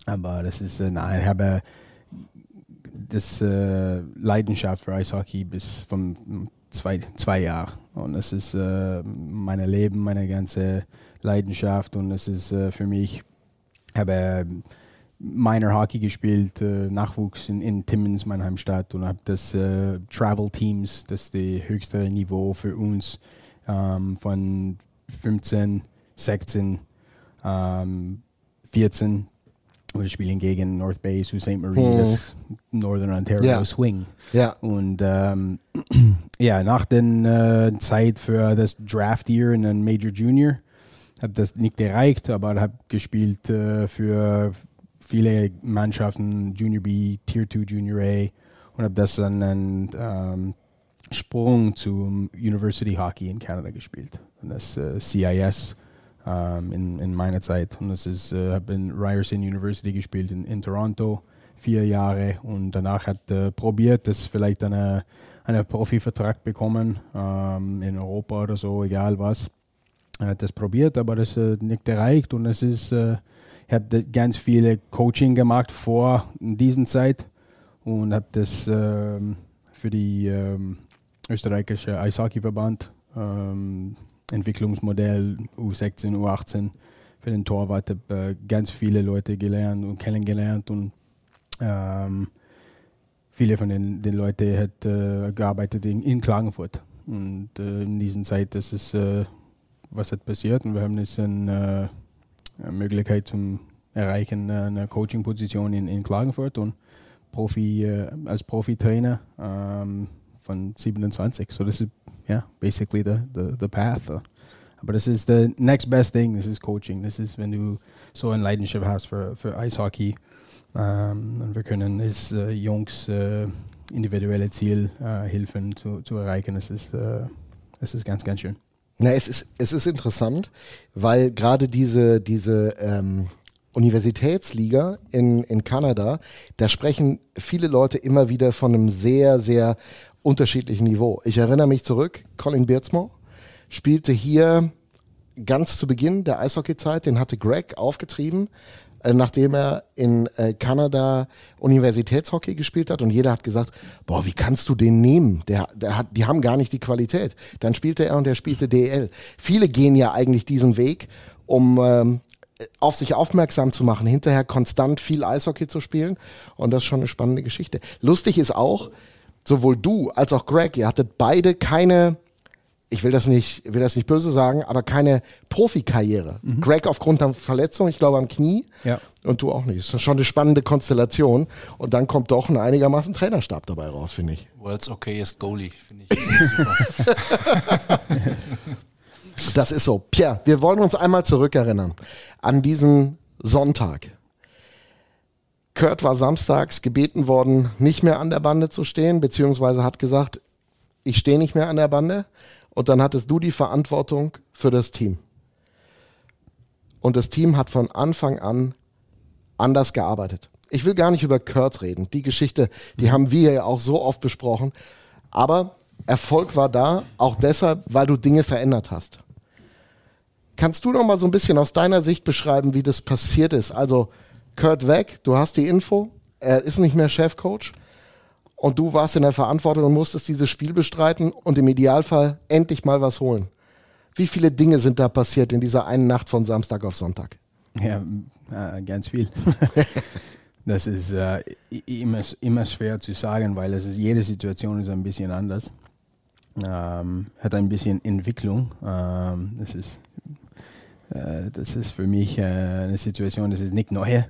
Aber das ist, äh, na, ich habe das äh, Leidenschaft für Eishockey bis vom zwei, zwei Jahren. Und es ist äh, mein Leben, meine ganze Leidenschaft und es ist äh, für mich, habe Minor Hockey gespielt, äh, Nachwuchs in, in Timmins, meine Heimstadt und habe das äh, Travel Teams, das ist das höchste Niveau für uns ähm, von 15, 16, ähm, 14. Wir spielen gegen North Bay, Sault Ste. Marie, Mhm. das Northern Ontario Ja. Swing. ja. Und ähm, ja, nach der äh, Zeit für das Draft Year in den Major Junior habe das nicht erreicht, aber habe gespielt äh, für viele Mannschaften, Junior B, Tier 2, Junior A und habe das dann einen ähm, Sprung zum University Hockey in Kanada gespielt. Und das äh, CIS ähm, in, in meiner Zeit. Und das ist, äh, habe in Ryerson University gespielt in, in Toronto, vier Jahre und danach hat er probiert, das vielleicht eine, einen Profivertrag bekommen ähm, in Europa oder so, egal was. Er hat das probiert, aber das hat nicht erreicht und es ist, äh, ich habe ganz viele Coaching gemacht vor dieser Zeit und habe das ähm, für die ähm, österreichische Eishockeyverband ähm, Entwicklungsmodell U16, U18 für den Torwart. Habe äh, ganz viele Leute gelernt und kennengelernt und ähm, viele von den, den Leuten hat äh, gearbeitet in, in, Klagenfurt. Und äh, in dieser Zeit das ist äh, was hat passiert? Und wir haben jetzt eine, äh, Möglichkeit zum Erreichen einer Coaching-Position in, in Klagenfurt und Profi äh, als Profi-Trainer ähm, von 27. So das ist ja basically the, the, the path. Aber das ist the next best thing, das ist Coaching. Das ist, wenn du so eine Leidenschaft hast für, für Eishockey. Ähm, und wir können es äh, Jungs äh, individuelle Ziel äh, helfen zu, zu erreichen. Das ist, äh, das ist ganz, ganz schön. Na, es ist, es ist interessant, weil gerade diese, diese ähm, Universitätsliga in, in Kanada, da sprechen viele Leute immer wieder von einem sehr, sehr unterschiedlichen Niveau. Ich erinnere mich zurück, Colin Birdsmore, spielte hier ganz zu Beginn der Eishockeyzeit, den hatte Greg aufgetrieben, äh, nachdem er in äh, Kanada Universitätshockey gespielt hat und jeder hat gesagt, boah, wie kannst du den nehmen? Der, der hat, die haben gar nicht die Qualität. Dann spielte er und er spielte DL. Viele gehen ja eigentlich diesen Weg, um ähm, auf sich aufmerksam zu machen, hinterher konstant viel Eishockey zu spielen und das ist schon eine spannende Geschichte. Lustig ist auch, sowohl du als auch Greg, ihr hattet beide keine ich will das nicht, will das nicht böse sagen, aber keine Profikarriere. Mhm. Greg aufgrund der Verletzung, ich glaube am Knie. Ja. Und du auch nicht. Das ist schon eine spannende Konstellation. Und dann kommt doch ein einigermaßen Trainerstab dabei raus, finde ich. World's okayest Goalie, finde ich super. das ist so. Pierre, wir wollen uns einmal zurückerinnern an diesen Sonntag. Kurt war samstags gebeten worden, nicht mehr an der Bande zu stehen, beziehungsweise hat gesagt, ich stehe nicht mehr an der Bande und dann hattest du die Verantwortung für das Team. Und das Team hat von Anfang an anders gearbeitet. Ich will gar nicht über Kurt reden. Die Geschichte, die haben wir ja auch so oft besprochen. Aber Erfolg war da, auch deshalb, weil du Dinge verändert hast. Kannst du noch mal so ein bisschen aus deiner Sicht beschreiben, wie das passiert ist? Also Kurt weg, du hast die Info, er ist nicht mehr Chefcoach und du warst in der Verantwortung und musstest dieses Spiel bestreiten und im Idealfall endlich mal was holen. Wie viele Dinge sind da passiert in dieser einen Nacht von Samstag auf Sonntag? Ja, äh, ganz viel. das ist äh, immer, immer schwer zu sagen, weil es ist, jede Situation ist ein bisschen anders. Ähm, hat ein bisschen Entwicklung. Ähm, das, ist, äh, das ist für mich äh, eine Situation, das ist nicht neu.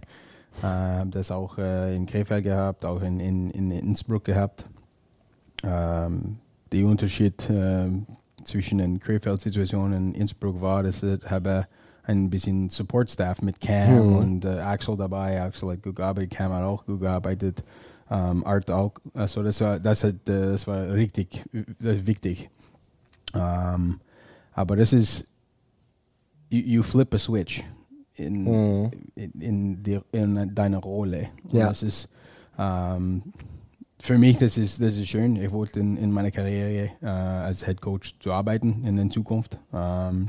Äh, das auch äh, in Krefeld gehabt, auch in, in, in Innsbruck gehabt. Ähm, der Unterschied äh, zwischen den Krefeld-Situationen in Innsbruck war, dass ich habe ein bisschen Support-Staff mit Cam mhm. und äh, Axel dabei. Axel hat gut gearbeitet, Cam hat auch gut gearbeitet, ähm, Art auch. Also das war, das, hat, äh, das war richtig das wichtig. Ähm, aber das ist, you, you flip a switch in, mhm. in, in, die, in deiner Rolle. Und ja. das ist ähm, für mich, das ist, das ist schön. Ich wollte in, in meiner Karriere äh, als Head Coach zu arbeiten in der Zukunft. Ähm,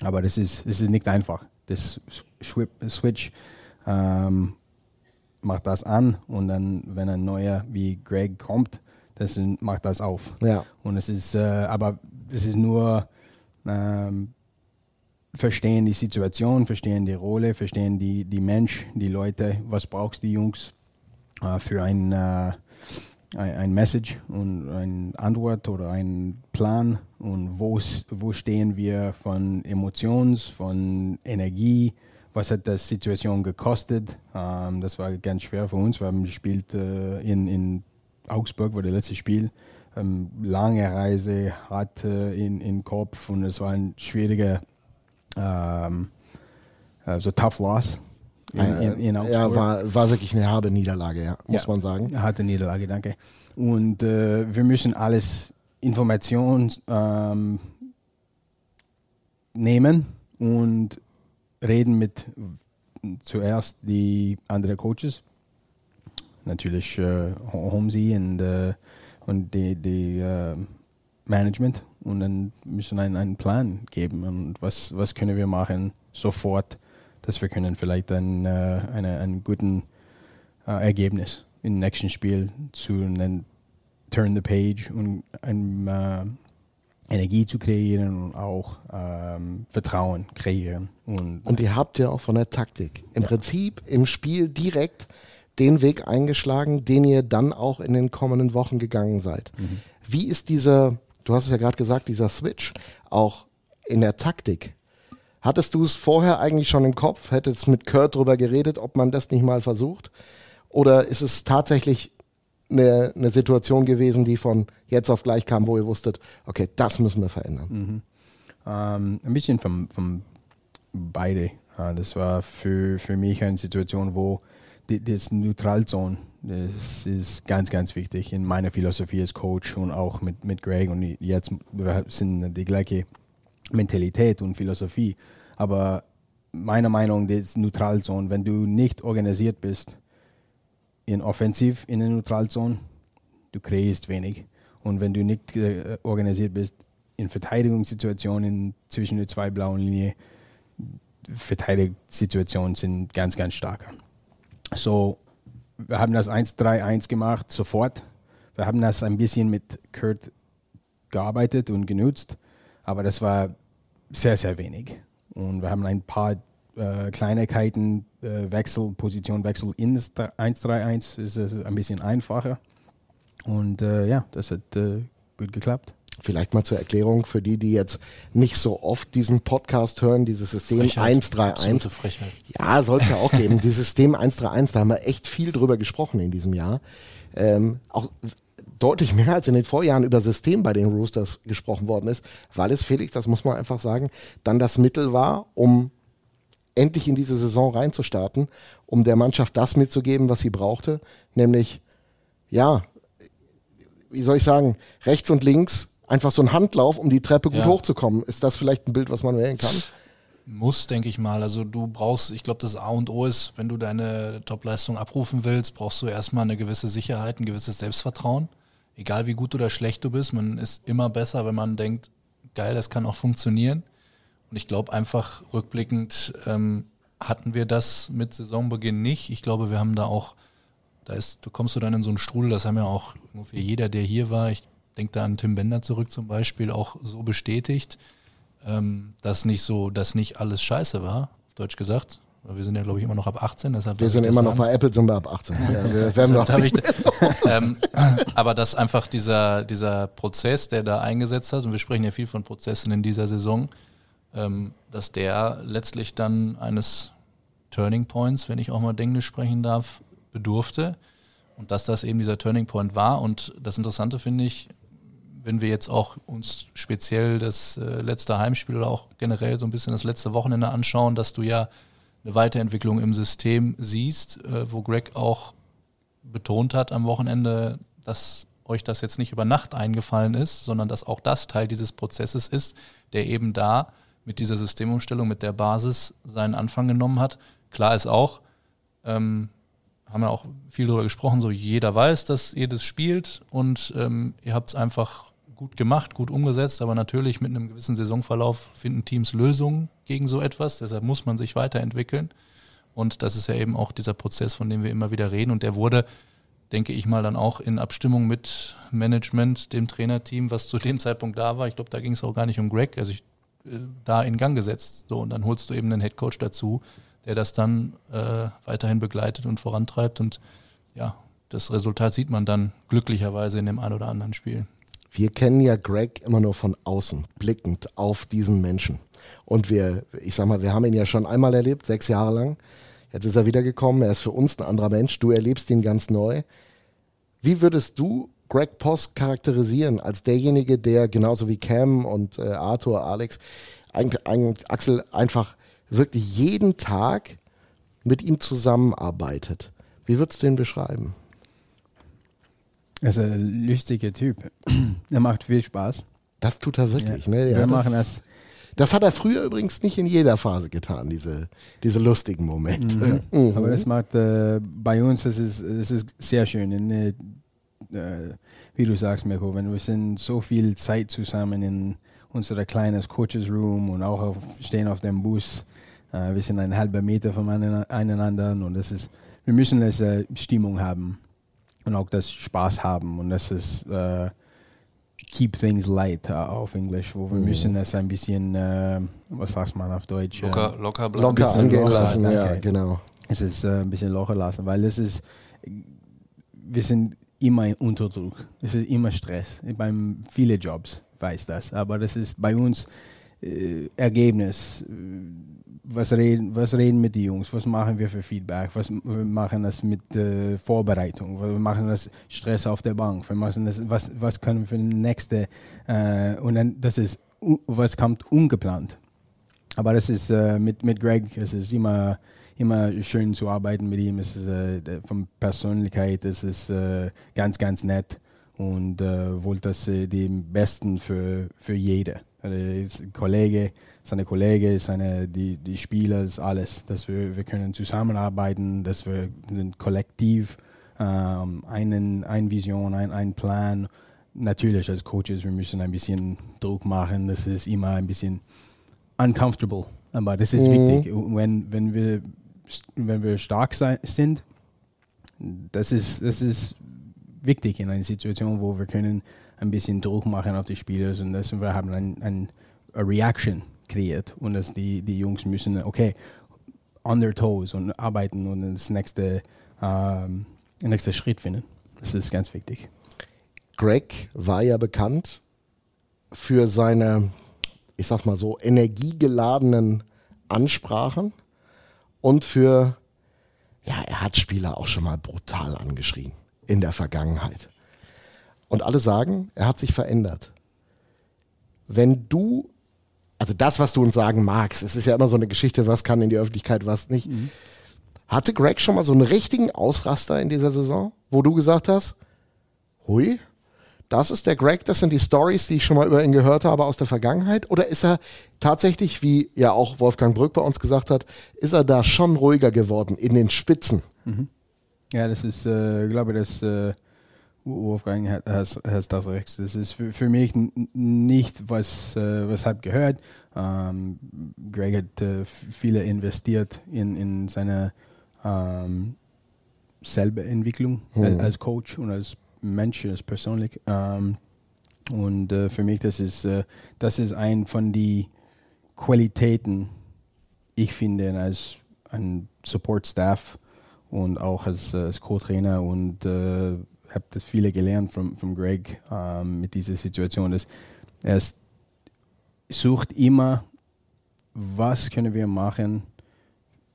aber das ist, das ist nicht einfach. Das Switch ähm, macht das an und dann, wenn ein neuer wie Greg kommt, das macht das auf. Ja. Und es ist, äh, aber es ist nur ähm, verstehen die Situation, verstehen die Rolle, verstehen die, die Mensch, die Leute, was brauchst die Jungs äh, für ein, äh, ein, Message und eine Antwort oder einen Plan und wo, wo stehen wir von Emotions, von Energie, was hat das Situation gekostet. Ähm, das war ganz schwer für uns. Wir haben gespielt äh, in, in Augsburg, war das letzte Spiel. Ähm, lange Reise, hart äh, in, in Kopf und es war ein schwieriger ähm, also tough loss. In, in, in ja, war, war wirklich eine herbe Niederlage, ja, muss ja, man sagen. Harte Niederlage, danke. Und äh, wir müssen alles Information ähm, nehmen und reden mit zuerst die anderen Coaches natürlich äh, Homesy und, äh, und die, die äh, Management und dann müssen einen einen Plan geben und was, was können wir machen sofort, dass wir können vielleicht ein, äh, eine, einen guten äh, Ergebnis im nächsten Spiel zu und dann turn the page und ein, äh, Energie zu kreieren und auch ähm, Vertrauen kreieren. Und, Und ihr habt ja auch von der Taktik im Prinzip im Spiel direkt den Weg eingeschlagen, den ihr dann auch in den kommenden Wochen gegangen seid. Wie ist dieser, du hast es ja gerade gesagt, dieser Switch auch in der Taktik? Hattest du es vorher eigentlich schon im Kopf? Hättest mit Kurt drüber geredet, ob man das nicht mal versucht? Oder ist es tatsächlich eine, eine Situation gewesen, die von jetzt auf gleich kam, wo ihr wusstet, okay, das müssen wir verändern? Ähm, ein bisschen von, von beide. Äh, das war für, für mich eine Situation, wo das Neutralzone, das ist ganz, ganz wichtig in meiner Philosophie als Coach und auch mit, mit Greg und jetzt sind die gleiche Mentalität und Philosophie. Aber meiner Meinung nach, das Neutralzone, wenn du nicht organisiert bist, in Offensiv in der Neutralzone, du kreierst wenig. Und wenn du nicht äh, organisiert bist in Verteidigungssituationen zwischen den zwei blauen Linien, Verteidigungssituationen sind ganz, ganz stark. So, wir haben das 1-3-1 gemacht, sofort. Wir haben das ein bisschen mit Kurt gearbeitet und genutzt, aber das war sehr, sehr wenig. Und wir haben ein paar äh, Kleinigkeiten, äh, Wechsel, Positionwechsel ins 1-3-1 ist es ein bisschen einfacher. Und äh, ja, das hat äh, gut geklappt. Vielleicht mal zur Erklärung für die, die jetzt nicht so oft diesen Podcast hören, dieses System Frechheit. 131. Absolute Frechheit. Ja, soll es ja auch geben. Dieses System 131, da haben wir echt viel drüber gesprochen in diesem Jahr. Ähm, auch deutlich mehr als in den Vorjahren über System bei den Roosters gesprochen worden ist, weil es, Felix, das muss man einfach sagen, dann das Mittel war, um endlich in diese Saison reinzustarten, um der Mannschaft das mitzugeben, was sie brauchte, nämlich, ja, wie soll ich sagen, rechts und links einfach so ein Handlauf, um die Treppe gut Ja. hochzukommen. Ist das vielleicht ein Bild, was man wählen kann? Muss, denke ich mal. Also du brauchst, ich glaube, das A und O ist, wenn du deine Topleistung abrufen willst, brauchst du erstmal eine gewisse Sicherheit, ein gewisses Selbstvertrauen. Egal wie gut oder schlecht du bist, man ist immer besser, wenn man denkt, geil, das kann auch funktionieren. Und ich glaube einfach rückblickend ähm, hatten wir das mit Saisonbeginn nicht. Ich glaube, wir haben da auch, da ist, da kommst du dann in so einen Strudel, das haben ja auch ungefähr jeder, der hier war, ich denke da an Tim Bender zurück zum Beispiel, auch so bestätigt ähm, dass nicht so, dass nicht alles scheiße war, auf Deutsch gesagt. Wir sind ja, glaube ich, immer noch ab 18, deshalb Wir sind immer noch bei Apple, sind wir ab 18. Ja, wir darf ich, ähm, aber dass einfach dieser, dieser Prozess, der da eingesetzt hat, und wir sprechen ja viel von Prozessen in dieser Saison, ähm, dass der letztlich dann eines Turning Points, wenn ich auch mal Englisch sprechen darf, bedurfte. Und dass das eben dieser Turning Point war. Und das Interessante finde ich, wenn wir jetzt auch uns speziell das äh, letzte Heimspiel oder auch generell so ein bisschen das letzte Wochenende anschauen, dass du ja eine Weiterentwicklung im System siehst, äh, wo Greg auch betont hat am Wochenende, dass euch das jetzt nicht über Nacht eingefallen ist, sondern dass auch das Teil dieses Prozesses ist, der eben da mit dieser Systemumstellung, mit der Basis seinen Anfang genommen hat. Klar ist auch, ähm, haben wir auch viel darüber gesprochen, so jeder weiß, dass ihr das spielt und ähm, ihr habt es einfach gut gemacht, gut umgesetzt, aber natürlich mit einem gewissen Saisonverlauf finden Teams Lösungen gegen so etwas, deshalb muss man sich weiterentwickeln. Und das ist ja eben auch dieser Prozess, von dem wir immer wieder reden. Und der wurde, denke ich mal, dann auch in Abstimmung mit Management, dem Trainerteam, was zu dem Zeitpunkt da war, ich glaube, da ging es auch gar nicht um Greg, also ich, äh, da in Gang gesetzt, so und dann holst du eben einen Headcoach dazu, der das dann äh, weiterhin begleitet und vorantreibt. Und ja, das Resultat sieht man dann glücklicherweise in dem ein oder anderen Spiel. Wir kennen ja Greg immer nur von außen, blickend auf diesen Menschen. Und wir, ich sag mal, wir haben ihn ja schon einmal erlebt, sechs Jahre lang. Jetzt ist er wiedergekommen, er ist für uns ein anderer Mensch. Du erlebst ihn ganz neu. Wie würdest du Greg Post charakterisieren als derjenige, der genauso wie Cam und äh, Arthur, Alex, eigentlich, eigentlich Axel einfach wirklich jeden Tag mit ihm zusammenarbeitet? Wie würdest du ihn beschreiben? Er ist ein lustiger Typ. er macht viel Spaß. Das tut er wirklich, Ja. ne? Ja, wir das- machen das Das hat er früher übrigens nicht in jeder Phase getan, diese, diese lustigen Momente. Mhm. Aber das macht äh, bei uns, das ist, das ist sehr schön. In, äh, äh, wie du sagst, Mirko, wenn wir sind so viel Zeit zusammen in unserer kleinen Coaches Room und auch auf, stehen auf dem Bus. Äh, wir sind einen halben Meter voneinander und das ist, wir müssen das äh, Stimmung haben und auch das Spaß haben und das ist äh, keep things light uh, auf Englisch, wo wir mhm. müssen das ein bisschen, äh, was sagt man auf Deutsch? Locker, locker bleiben. Locker angehen locker, lassen, ja, genau. Es ist äh, ein bisschen locker lassen, weil es ist, wir sind immer unter Druck. Es ist immer Stress. Beim viele Jobs weiß das, aber das ist bei uns äh, Ergebnis. Was reden, was reden mit den Jungs? Was machen wir für Feedback? Was wir machen das mit äh, Vorbereitung? Wir machen das Stress auf der Bank? Wir machen das, was, was können wir für die nächste? Äh, und dann das ist was kommt ungeplant. Aber das ist äh, mit mit Greg. Es ist immer immer schön zu arbeiten mit ihm. Es ist äh, von Persönlichkeit. Es ist äh, ganz ganz nett und äh, wollte das äh, dem Besten für für jede. Also Kollege, seine Kollege, seine die die Spieler, alles, dass wir wir können zusammenarbeiten, dass wir sind kollektiv ähm, einen eine Vision, ein ein Plan. Natürlich als Coaches, wir müssen ein bisschen Druck machen. Das ist immer ein bisschen uncomfortable, aber das ist mhm. wichtig. Wenn wenn wir wenn wir stark sein, sind, das ist, das ist wichtig in einer Situation, wo wir können ein bisschen Druck machen auf die Spieler und das, wir haben ein, ein Reaction kreiert und dass die, die Jungs müssen, okay, on their toes und arbeiten und das nächste, ähm, den Schritt finden. Das ist ganz wichtig. Greg war ja bekannt für seine, ich sag mal so, energiegeladenen Ansprachen und für, ja, er hat Spieler auch schon mal brutal angeschrien in der Vergangenheit. Und alle sagen, er hat sich verändert. Wenn du, also das, was du uns sagen magst, es ist ja immer so eine Geschichte, was kann in die Öffentlichkeit, was nicht. Mhm. Hatte Greg schon mal so einen richtigen Ausraster in dieser Saison, wo du gesagt hast, hui, das ist der Greg, das sind die Stories, die ich schon mal über ihn gehört habe aus der Vergangenheit? Oder ist er tatsächlich, wie ja auch Wolfgang Brück bei uns gesagt hat, ist er da schon ruhiger geworden in den Spitzen? Mhm. Ja, das ist, äh, ich glaube, dass äh, Wolfgang hat, has, has das recht. Das ist für, für mich nicht, was, äh, was habe gehört. Ähm, Greg hat äh, viele investiert in, in seine ähm, selber Entwicklung mhm. als Coach und als Mensch ist persönlich. Ähm, und äh, für mich, das ist, äh, das ist ein von den Qualitäten, ich finde, als ein Support-Staff und auch als, als Co-Trainer und äh, habe das viele gelernt von, von Greg ähm, mit dieser Situation. Dass er sucht immer, was können wir machen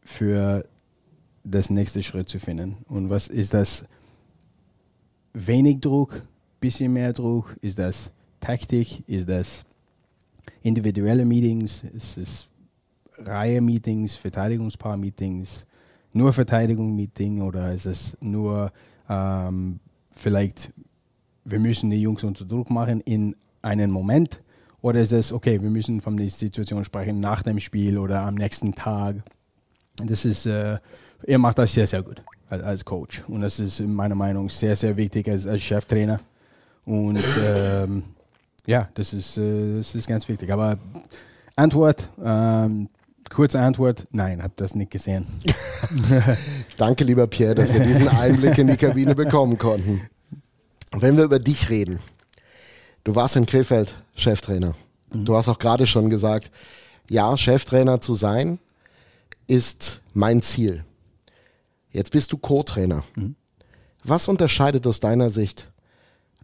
für das nächste Schritt zu finden und was ist das wenig Druck, bisschen mehr Druck? Ist das Taktik? Ist das individuelle Meetings? Ist es Reihe-Meetings, Verteidigungspaar-Meetings, nur Verteidigung-Meeting oder ist es nur ähm, vielleicht, wir müssen die Jungs unter Druck machen in einem Moment? Oder ist es, okay, wir müssen von der Situation sprechen nach dem Spiel oder am nächsten Tag? Das ist, äh, er macht das sehr, sehr gut als, als Coach. Und das ist in meiner Meinung sehr, sehr wichtig als, als Cheftrainer. Und ähm, ja, das ist, äh, das ist ganz wichtig. Aber Antwort, ähm, kurze Antwort, nein, habe das nicht gesehen. Danke, lieber Pierre, dass wir diesen Einblick in die Kabine bekommen konnten. Wenn wir über dich reden, du warst in Krefeld Cheftrainer. Mhm. Du hast auch gerade schon gesagt, ja, Cheftrainer zu sein ist mein Ziel. Jetzt bist du Co-Trainer. Mhm. Was unterscheidet aus deiner Sicht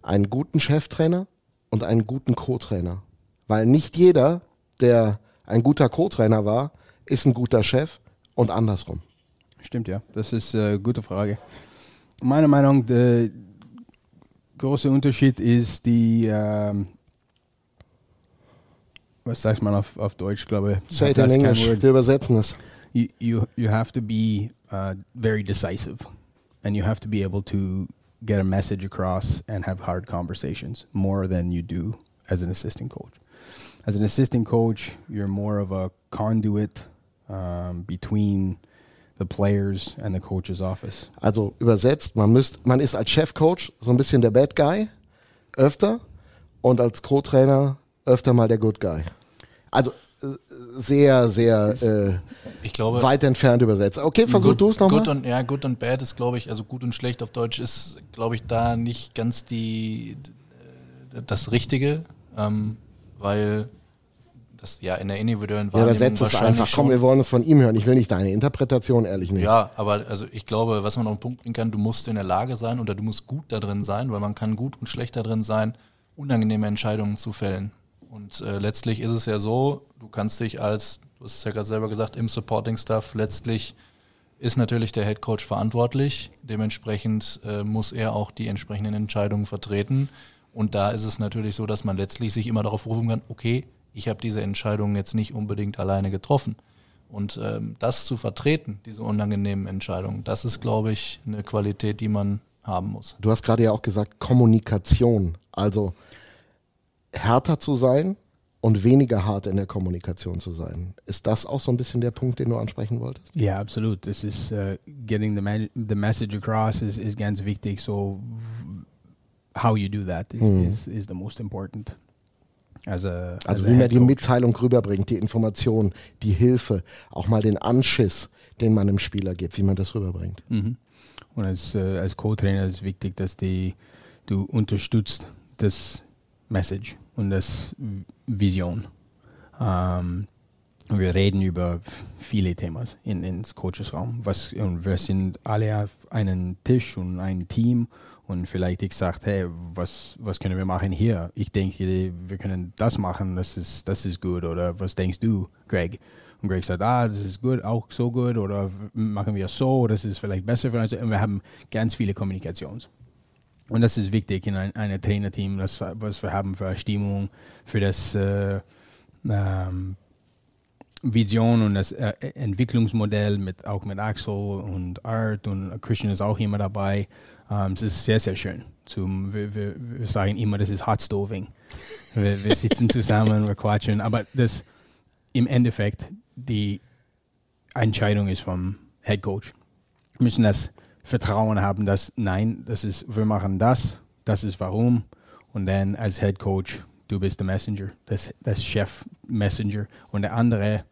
einen guten Cheftrainer und einen guten Co-Trainer? Weil nicht jeder, der ein guter Co-Trainer war, ist ein guter Chef und andersrum. Stimmt, ja. Das ist eine gute Frage. Meiner Meinung nach, der große Unterschied ist die, ähm, was sagt man auf, auf Deutsch, glaube ich. Say it in English, wir übersetzen es. You, you, you have to be uh, very decisive, and you have to be able to get a message across and have hard conversations more than you do as an assistant coach. As an assistant coach, you're more of a conduit um, between the players and the coach's office. Also übersetzt, man müsst, man ist als Chefcoach so ein bisschen der Bad Guy öfter und als Co-Trainer öfter mal der Good Guy. Also äh, sehr, sehr äh, Ich glaube, weit entfernt übersetzt. Okay, versuch Good- du es Good nochmal. und ja, gut und bad ist, glaube ich, also gut und schlecht auf Deutsch ist, glaube ich, da nicht ganz die das Richtige, ähm, weil das ja in der individuellen Ja, Wahrnehmung übersetzt es einfach. Komm, wir wollen es von ihm hören. Ich will nicht deine Interpretation, ehrlich nicht. Ja, aber also ich glaube, was man auf den Punkt bringen kann, du musst in der Lage sein oder du musst gut da drin sein, weil man kann gut und schlecht da drin sein, unangenehme Entscheidungen zu fällen. Und äh, letztlich ist es ja so, du kannst dich als, du hast es ja gerade selber gesagt, im Supporting Staff, letztlich ist natürlich der Head Coach verantwortlich. Dementsprechend äh, muss er auch die entsprechenden Entscheidungen vertreten. Und da ist es natürlich so, dass man letztlich sich immer darauf berufen kann, okay, ich habe diese Entscheidungen jetzt nicht unbedingt alleine getroffen. Und ähm, das zu vertreten, diese unangenehmen Entscheidungen, das ist, glaube ich, eine Qualität, die man haben muss. Du hast gerade ja auch gesagt, Kommunikation. Also härter zu sein und weniger hart in der Kommunikation zu sein. Ist das auch so ein bisschen der Punkt, den du ansprechen wolltest? Ja, absolut. This is uh, getting the the message across is, is ganz wichtig. So how you do that is, is, is the most important. As a, as Also wie man die. Mitteilung rüberbringt, die Information, die Hilfe, auch mal den Anschiss, den man dem Spieler gibt, wie man das rüberbringt. Mhm. Und als, äh, als Co-Trainer ist wichtig, dass die, du unterstützt das Message und das Vision. Ähm, wir reden über viele Themen in ins Coachesraum. Was, und wir sind alle auf einen Tisch und ein Team und vielleicht ich sage, hey, was, was können wir machen hier? Ich denke, wir können das machen, das ist, das ist gut. Oder was denkst du, Greg? Und Greg sagt, ah, das ist gut, auch so gut. Oder machen wir so, das ist vielleicht besser für uns. Und wir haben ganz viele Kommunikations. Und das ist wichtig in ein, einem Trainerteam, das, was wir haben für Stimmung, für das äh, ähm, Vision und das äh, Entwicklungsmodell mit auch mit Axel und Art und Christian ist auch immer dabei. Ähm, es ist sehr, sehr schön. Zum, wir, wir, wir sagen immer, das ist Hot Stoving. Wir, wir sitzen zusammen, wir quatschen, aber das im Endeffekt die Entscheidung ist vom Head Coach. Wir müssen das Vertrauen haben, dass nein, das ist, wir machen das, das ist warum. Und dann als Head Coach, du bist der Messenger, das, das Chef Messenger. Und der andere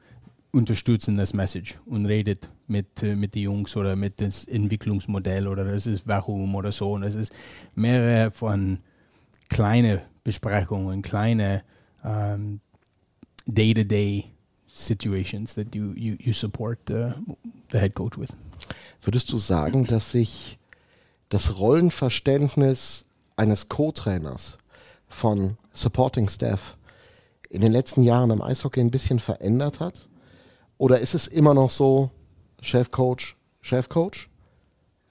unterstützen das Message und redet mit, äh, mit den Jungs oder mit dem Entwicklungsmodell oder das ist warum oder so. Und es ist mehrere von kleine Besprechungen, kleine um, day-to-day situations that you, you, you support uh, the head coach with. Würdest du sagen, dass sich das Rollenverständnis eines Co-Trainers von Supporting Staff in den letzten Jahren am Eishockey ein bisschen verändert hat? Oder ist es immer noch so, Chefcoach, Chefcoach?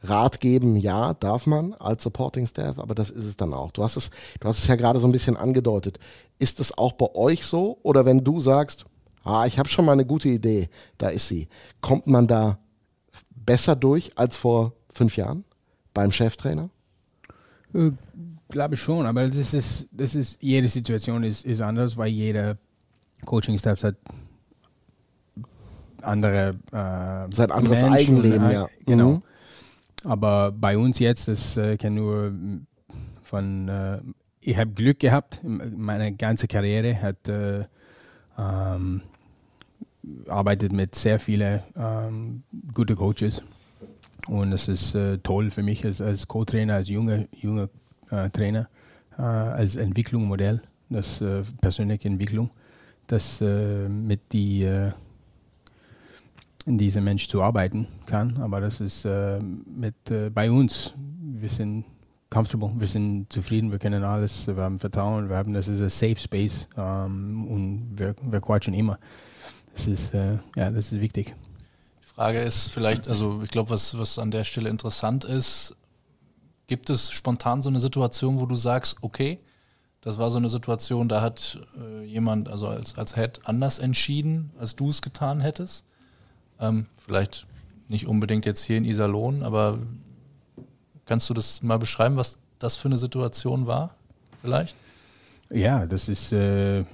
Rat geben, ja, darf man als Supporting Staff, aber das ist es dann auch. Du hast es, du hast es ja gerade so ein bisschen angedeutet. Ist es auch bei euch so? Oder wenn du sagst, ah, ich habe schon mal eine gute Idee, da ist sie. Kommt man da besser durch als vor fünf Jahren beim Cheftrainer? Äh, glaube ich schon, aber das ist, das ist, jede Situation ist, ist anders, weil jeder Coaching-Staff hat andere äh, Sein anderes Mensch Eigenleben, äh, ja. Genau. Mhm. Aber bei uns jetzt, das äh, kann nur mm, von, äh, ich habe Glück gehabt, meine ganze Karriere hat äh, ähm, arbeitet mit sehr vielen ähm, gute Coaches und es ist äh, toll für mich als, als Co-Trainer, als junger junger äh, Trainer, äh, als Entwicklungsmodell, das äh, persönliche Entwicklung, das äh, mit die in diesem Mensch zu arbeiten kann. Aber das ist äh, mit äh, bei uns. Wir sind comfortable, wir sind zufrieden, wir können alles, wir haben Vertrauen, wir haben das ist ein Safe Space ähm, und wir, wir quatschen immer. Das ist äh, ja, das ist wichtig. Die Frage ist vielleicht, also ich glaube, was, was an der Stelle interessant ist, gibt es spontan so eine Situation, wo du sagst, okay, das war so eine Situation, da hat äh, jemand, also als, als Head, anders entschieden, als du es getan hättest? Ähm, vielleicht nicht unbedingt jetzt hier in Iserlohn, aber kannst du das mal beschreiben, was das für eine Situation war? Vielleicht? Ja, das ist, äh,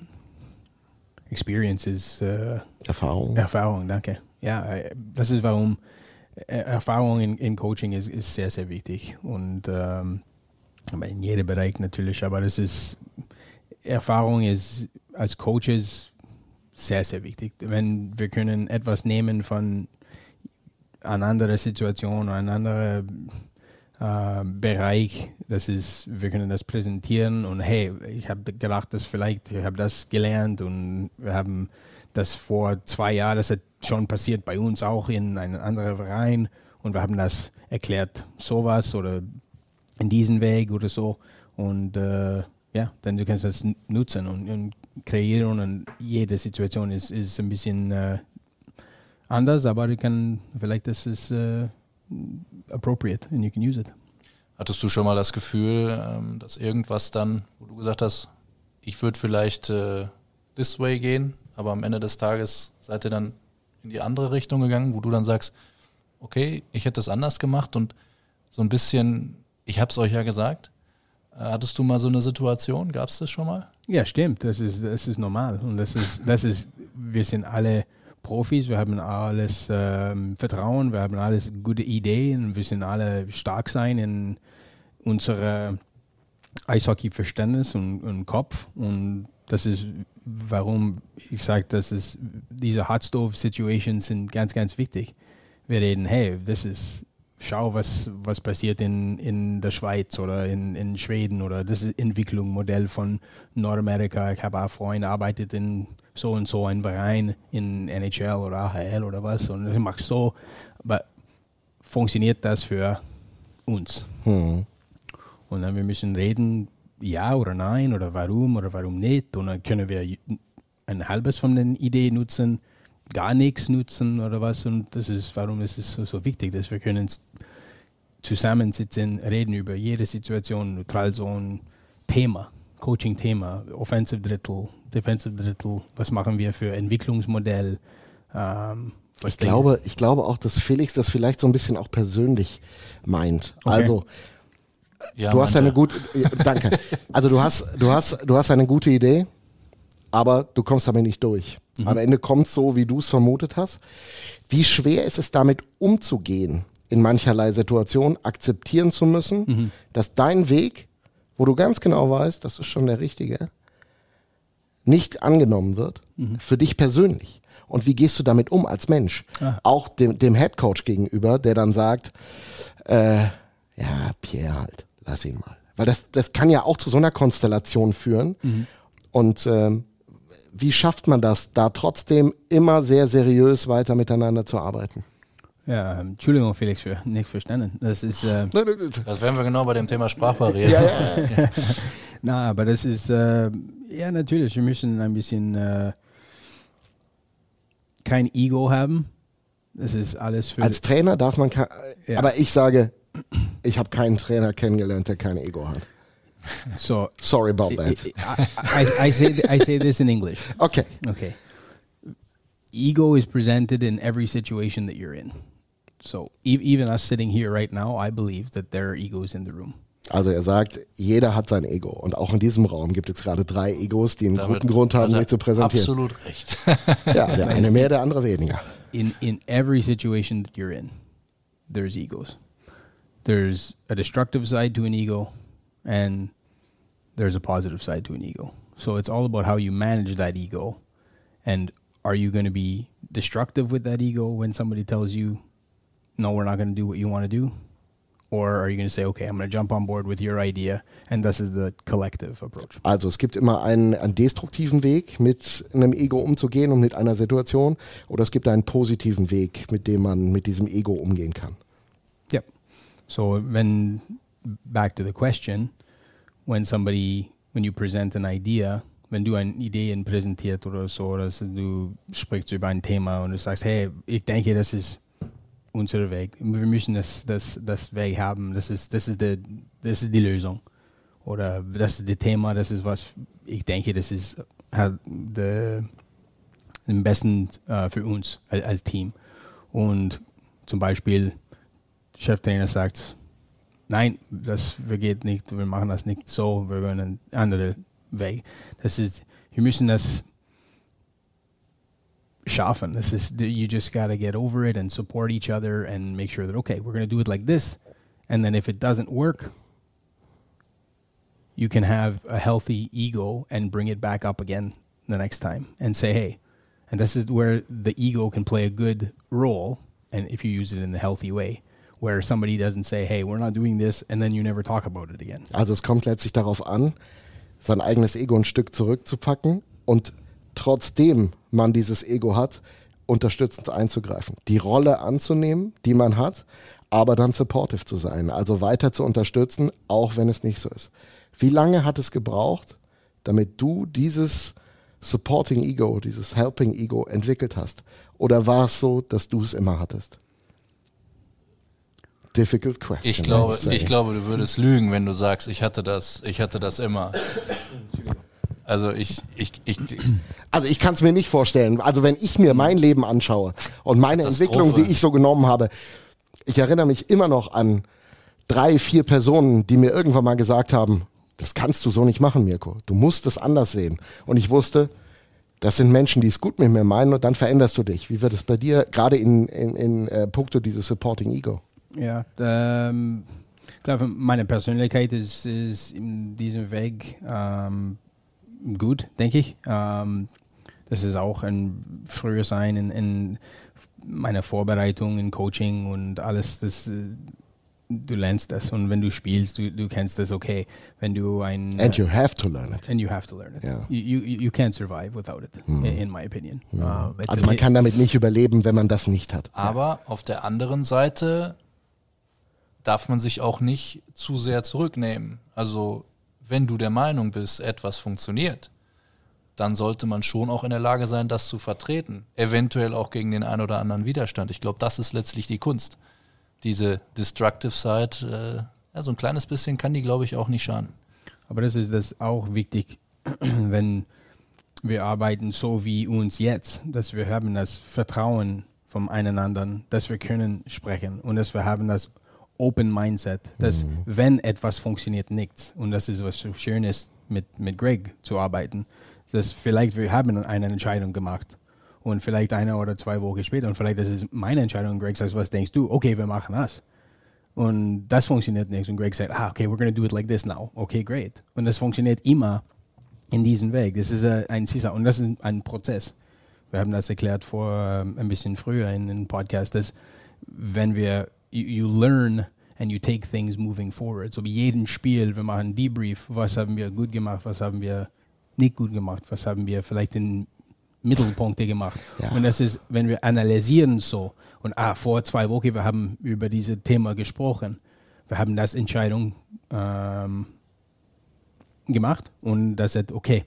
Experience ist äh, Erfahrung. Erfahrung, danke. Ja, äh, das ist warum äh, Erfahrung in, in Coaching ist, ist sehr, sehr wichtig. Und ähm, in jedem Bereich natürlich, aber das ist Erfahrung ist als Coaches sehr, sehr wichtig. Wenn wir können etwas nehmen von einer anderen Situation, einer anderen äh, Bereich, das ist, wir können das präsentieren und hey, ich habe gedacht, dass vielleicht, ich habe das gelernt und wir haben das vor zwei Jahren, das hat schon passiert bei uns auch in einem anderen Verein und wir haben das erklärt, sowas oder in diesen Weg oder so und äh, ja, dann du kannst das nutzen und, und kreieren und jede Situation ist, ist ein bisschen äh, anders, aber du kann, vielleicht das ist äh, appropriate and you can use it. Hattest du schon mal das Gefühl, ähm, dass irgendwas dann, wo du gesagt hast, ich würde vielleicht äh, this way gehen, aber am Ende des Tages seid ihr dann in die andere Richtung gegangen, wo du dann sagst, okay, ich hätte es anders gemacht und so ein bisschen, ich habe es euch ja gesagt. Hattest du mal so eine Situation? Gab es das schon mal? Ja, stimmt. Das ist, das ist normal. Und das ist, das ist, wir sind alle Profis, wir haben alles ähm, Vertrauen, wir haben alles gute Ideen, wir sind alle stark sein in unserer Eishockey-Verständnis und, und Kopf. Und das ist, warum ich sage, dass es diese Hot Stove Situations sind ganz, ganz wichtig. Wir reden, hey, das ist, schau, was, was passiert in, in der Schweiz oder in, in Schweden oder das ist Entwicklung, Modell von Nordamerika. Ich habe auch Freunde, arbeitet in so und so ein Verein in NHL oder AHL oder was und ich mache so, aber funktioniert das für uns? Hm. Und dann wir müssen reden, ja oder nein oder warum oder warum nicht und dann können wir ein halbes von den Ideen nutzen, gar nichts nutzen oder was und das ist, warum ist es so, so wichtig, dass wir können zusammensitzen, reden über jede Situation, neutral so ein Thema, Coaching-Thema, Offensive Drittel, Defensive Drittel, was machen wir für Entwicklungsmodell. Ähm, was Ich glaube, ich glaube auch, dass Felix das vielleicht so ein bisschen auch persönlich meint. Okay. Also, Ja, du hast eine gute, danke. Also du hast, du hast, du hast eine gute Idee, aber du kommst damit nicht durch. Am Ende kommt so, wie du es vermutet hast. Wie schwer ist es damit umzugehen, in mancherlei Situationen akzeptieren zu müssen, dass dein Weg, wo du ganz genau weißt, das ist schon der richtige, nicht angenommen wird, für dich persönlich. Und wie gehst du damit um als Mensch? Auch dem, dem Head Coach gegenüber, der dann sagt, äh, ja, Pierre halt, lass ihn mal. Weil das, das kann ja auch zu so einer Konstellation führen. Und ähm, wie schafft man das, da trotzdem immer sehr seriös weiter miteinander zu arbeiten? Ja, Entschuldigung, Felix, für nicht verstanden. Das ist, äh, Das wären wir genau bei dem Thema Sprachbarriere. Ja, ja. na, aber das ist, äh, ja, natürlich, wir müssen ein bisschen äh, kein Ego haben. Das ist alles für. Als Trainer darf man, Ja. aber ich sage, ich habe keinen Trainer kennengelernt, der kein Ego hat. So, Sorry about that. I, I, I, say, I say this in English. Okay. Okay. Ego is presented in every situation that you're in. So e- even us sitting here right now, I believe that there are egos in the room. Also er sagt, jeder hat sein Ego. Und auch in diesem Raum gibt es gerade drei Egos, die einen Damit guten Grund haben, sich zu präsentieren. Absolut recht. Ja, der eine mehr, der andere weniger. In in every situation that you're in, there's egos. There's a destructive side to an ego, and there's a positive side to an ego. So it's all about how you manage that ego, and are you going to be destructive with that ego when somebody tells you, "No, we're not going to do what you want to do," or are you going to say, "Okay, I'm going to jump on board with your idea," and this is the collective approach. Also es gibt immer einen, einen destruktiven Weg, mit einem Ego umzugehen und mit einer Situation. Oder es gibt einen positiven Weg, mit dem man mit diesem Ego umgehen kann. Yep. So when back to the question, when somebody when you present an idea, wenn du eine Idee präsentiert oder so, dass du sprichst über ein Thema und du sagst, hey, ich denke, das ist unser Weg. Wir müssen das, das, das Weg haben. Das ist, das ist die, das ist die Lösung. Oder das ist das Thema, das ist was, ich denke, das ist halt der, am besten äh, für uns als, als Team. Und zum Beispiel, der Cheftrainer sagt, nein, das geht nicht, wir machen das nicht so, wir wollen einen anderen Weg. Das ist, wir müssen das schaffen. Es ist, you just gotta get over it and support each other and make sure that, okay, we're gonna do it like this. And then if it doesn't work, you can have a healthy ego and bring it back up again the next time and say, hey, and this is where the ego can play a good role. And if you use it in the healthy way, where somebody doesn't say, hey, we're not doing this, and then you never talk about it again. Also es kommt letztlich darauf an, sein eigenes Ego ein Stück zurückzupacken und trotzdem man dieses Ego hat, unterstützend einzugreifen. Die Rolle anzunehmen, die man hat, aber dann supportive zu sein, also weiter zu unterstützen, auch wenn es nicht so ist. Wie lange hat es gebraucht, damit du dieses Supporting Ego, dieses Helping Ego entwickelt hast? Oder war es so, dass du es immer hattest? Difficult question. Ich glaube, ich glaube, du würdest lügen, wenn du sagst, ich hatte das, ich hatte das immer. Also ich, ich, ich, Also ich kann es mir nicht vorstellen. Also wenn ich mir mein Leben anschaue und meine. Entwicklung, die ich so genommen habe, ich erinnere mich immer noch an drei, vier Personen, die mir irgendwann mal gesagt haben, das kannst du so nicht machen, Mirko. Du musst es anders sehen. Und ich wusste, das sind Menschen, die es gut mit mir meinen und dann veränderst du dich. Wie wird es bei dir, gerade in, in, in äh, puncto dieses Supporting Ego? Ja, ähm, ich glaube, meine Persönlichkeit ist, ist in diesem Weg ähm, gut, denke ich. Ähm, das ist auch ein früher sein in, in meiner Vorbereitung, in Coaching und alles. Das, äh, du lernst das und wenn du spielst, du, du kennst das okay. Wenn du ein And you have to learn it. and you have to learn it. Yeah. You, you you can't survive without it, in, in my opinion. Uh, it's Also man kann damit nicht überleben, wenn man das nicht hat. aber auf der anderen Seite darf man sich auch nicht zu sehr zurücknehmen. Also wenn du der Meinung bist, etwas funktioniert, dann sollte man schon auch in der Lage sein, das zu vertreten. Eventuell auch gegen den einen oder anderen Widerstand. Ich glaube, das ist letztlich die Kunst. Diese Destructive Side, äh, ja, so ein kleines bisschen kann die, glaube ich, auch nicht schaden. Aber das ist das auch wichtig, wenn wir arbeiten so wie uns jetzt, dass wir haben das Vertrauen vom einander, dass wir können sprechen und dass wir haben das Open Mindset, dass wenn etwas funktioniert, nichts. Und das ist was so schön ist, mit, mit Greg zu arbeiten, dass vielleicht wir haben eine Entscheidung gemacht und vielleicht eine oder zwei Wochen später und vielleicht das ist meine Entscheidung und Greg sagt, was denkst du? Okay, wir machen das. Und das funktioniert nicht. Und Greg sagt, ah, okay, we're going to do it like this now. Okay, great. Und das funktioniert immer in diesem Weg. Das ist äh, ein CISA und das ist ein Prozess. Wir haben das erklärt vor ähm, ein bisschen früher in einem Podcast, dass wenn wir, you, you learn and you take things moving forward. So wie jedem Spiel, wir machen Debrief, was haben wir gut gemacht, was haben wir nicht gut gemacht, was haben wir vielleicht in Mittelpunkte gemacht. Ja. Und das ist, wenn wir analysieren so und ah, vor zwei Wochen, wir haben über dieses Thema gesprochen, wir haben das Entscheidung ähm, gemacht und das sagt, okay,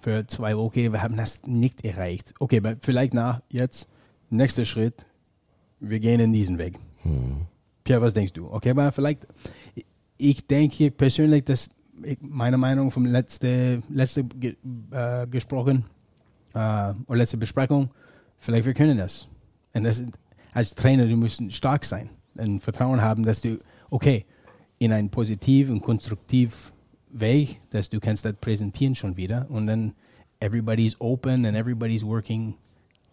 für zwei Wochen, wir haben das nicht erreicht. Okay, vielleicht nach jetzt, nächster Schritt, wir gehen in diesen Weg. Pierre, was denkst du? Okay, aber vielleicht, ich denke persönlich, dass ich, meine Meinung vom letzte, letzte äh, gesprochen äh, oder letzte Besprechung, vielleicht wir können das. Und das als Trainer, du musst stark sein und Vertrauen haben, dass du, okay, in einen positiven, konstruktiv Weg, dass du kannst das präsentieren schon wieder und dann everybody's open and everybody's working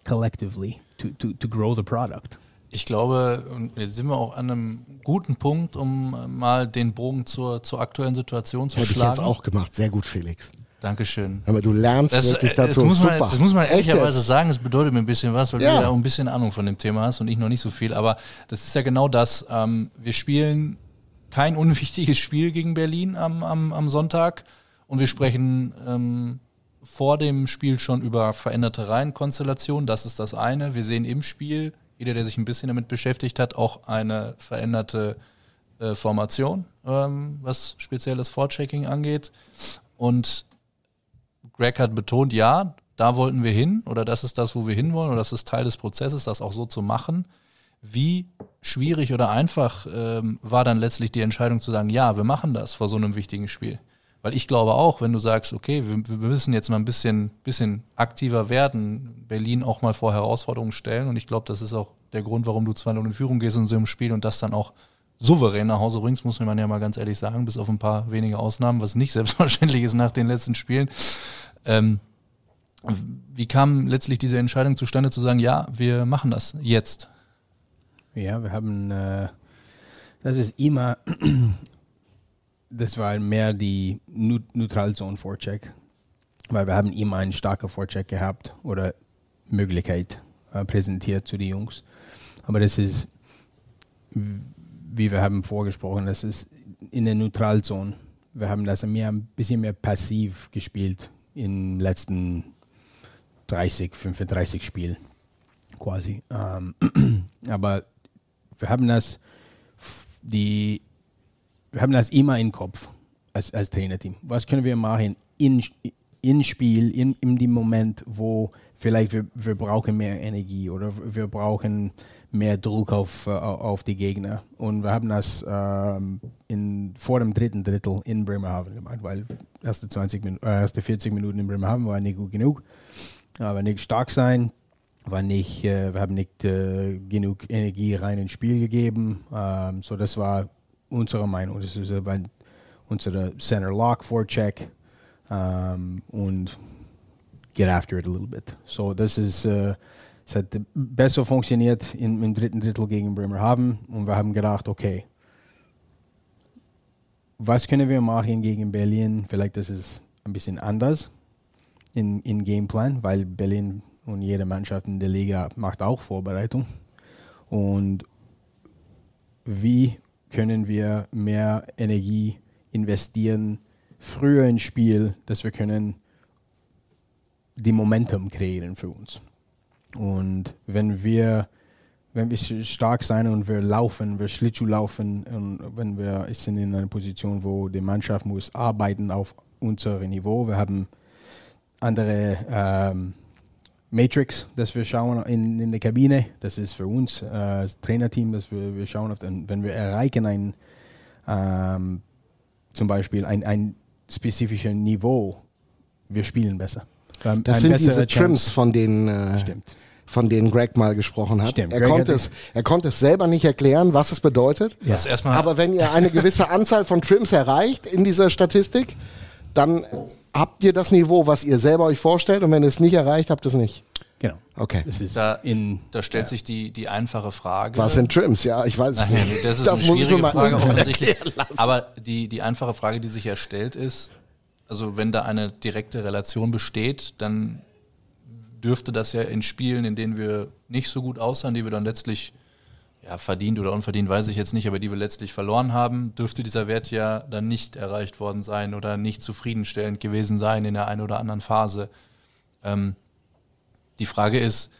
collectively to, to, to grow the product. Ich glaube, und jetzt sind wir auch an einem guten Punkt, um äh, mal den Bogen zur, zur aktuellen Situation zu Hätte ich schlagen. jetzt auch gemacht. Sehr gut, Felix. Dankeschön. Aber du lernst Das, wirklich äh, dazu. das, muss man, Super. das muss man ehrlicherweise sagen, es bedeutet mir ein bisschen was, weil Ja. du ja auch ein bisschen Ahnung von dem Thema hast und ich noch nicht so viel. Aber das ist ja genau das. Ähm, wir spielen kein unwichtiges Spiel gegen Berlin am, am, am Sonntag und wir sprechen ähm, vor dem Spiel schon über veränderte Reihenkonstellationen. Das ist das eine. Wir sehen im Spiel, jeder, der sich ein bisschen damit beschäftigt hat, auch eine veränderte äh, Formation, ähm, was spezielles Vorchecking angeht. Und Greg hat betont, ja, da wollten wir hin oder das ist das, wo wir hinwollen oder das ist Teil des Prozesses, das auch so zu machen. Wie schwierig oder einfach ähm, war dann letztlich die Entscheidung zu sagen, ja, wir machen das vor so einem wichtigen Spiel? Weil ich glaube auch, wenn du sagst, okay, wir, wir müssen jetzt mal ein bisschen, bisschen aktiver werden, Berlin auch mal vor Herausforderungen stellen und ich glaube, das ist auch der Grund, warum du 2-0 in Führung gehst in so einem Spiel und das dann auch souverän nach Hause bringst, muss man ja mal ganz ehrlich sagen, bis auf ein paar wenige Ausnahmen, was nicht selbstverständlich ist nach den letzten Spielen. Ähm, Wie kam letztlich diese Entscheidung zustande zu sagen, ja, wir machen das jetzt? Ja, wir haben, äh, das ist immer, das war mehr die Neutralzone-Vorcheck, weil wir haben immer einen starken Vorcheck gehabt oder Möglichkeit äh, präsentiert zu den Jungs. Aber das ist, wie wir haben vorgesprochen, das ist in der Neutralzone. Wir haben das mehr, ein bisschen mehr passiv gespielt in den letzten 30, 35 Spielen quasi. Ähm, aber wir haben das, die, wir haben das immer im Kopf als, als Trainerteam. Was können wir machen in, in Spiel, in, in dem Moment, wo vielleicht wir, wir brauchen mehr Energie oder wir brauchen mehr Druck auf, äh, auf die Gegner. Und wir haben das ähm, in, vor dem dritten Drittel in Bremerhaven gemacht, weil erste, 20 Min äh, erste 40 Minuten in Bremerhaven war nicht gut genug. Aber nicht stark sein, war nicht, äh, wir haben nicht äh, genug Energie rein ins Spiel gegeben. Ähm, so das war unsere Meinung. Das ist äh, unsere Center Lock Forecheck um, und get after it a little bit. So das ist äh, es hat besser funktioniert im, im dritten Drittel gegen Bremerhaven und wir haben gedacht, okay, was können wir machen gegen Berlin? Vielleicht ist es ein bisschen anders in, in Gameplan, weil Berlin und jede Mannschaft in der Liga macht auch Vorbereitung. Und wie können wir mehr Energie investieren früher ins Spiel, dass wir können die Momentum kreieren für uns. Und wenn wir, wenn wir stark sein und wir laufen, wir Schlittschuh laufen und wenn wir sind in einer Position, wo die Mannschaft muss arbeiten auf unserem Niveau, wir haben andere ähm, Matrix, das wir schauen in, in der Kabine, das ist für uns äh, das Trainerteam, dass wir, wir schauen auf, den, wenn wir erreichen ein ähm, zum Beispiel ein, ein spezifisches Niveau, wir spielen besser. Das sind diese Trims, von denen, äh, Stimmt. von denen Greg mal gesprochen hat. Stimmt. Er, konnte es, er konnte es selber nicht erklären, was es bedeutet. Ja. Aber wenn ihr eine gewisse Anzahl von Trims erreicht in dieser Statistik, dann habt ihr das Niveau, was ihr selber euch vorstellt. Und wenn ihr es nicht erreicht, habt ihr es nicht. Genau. Okay. Da, in, da, stellt ja. sich die, die einfache Frage. Was sind Trims? Ja, ich weiß es nicht. Das ist das eine schwierige Frage offensichtlich. Aber die, die einfache Frage, die sich ja stellt, ist, also wenn da eine direkte Relation besteht, dann dürfte das ja in Spielen, in denen wir nicht so gut aussahen, die wir dann letztlich ja, verdient oder unverdient, weiß ich jetzt nicht, aber die wir letztlich verloren haben, dürfte dieser Wert ja dann nicht erreicht worden sein oder nicht zufriedenstellend gewesen sein in der einen oder anderen Phase. Ähm, die Frage ist,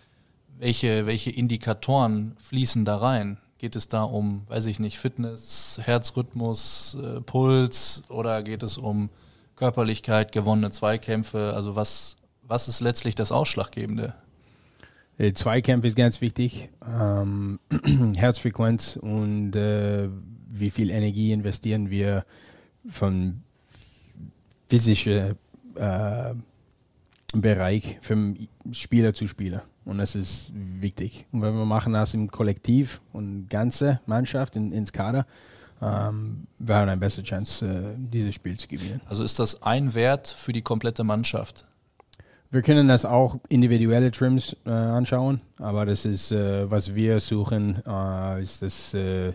welche, welche Indikatoren fließen da rein? Geht es da um, weiß ich nicht, Fitness, Herzrhythmus, äh, Puls oder geht es um Körperlichkeit, gewonnene Zweikämpfe. Also was, was ist letztlich das Ausschlaggebende? Äh, Zweikämpfe ist ganz wichtig. Ähm, Herzfrequenz und äh, wie viel Energie investieren wir von physischen äh, Bereich vom Spieler zu Spieler. Und das ist wichtig. Und wenn wir machen das im Kollektiv und ganze Mannschaft in, ins Kader, ähm, wir haben eine bessere Chance, äh, dieses Spiel zu gewinnen. Also ist das ein Wert für die komplette Mannschaft? Wir können das auch individuelle Trims äh, anschauen, aber das ist, äh, was wir suchen, äh, ist das, äh,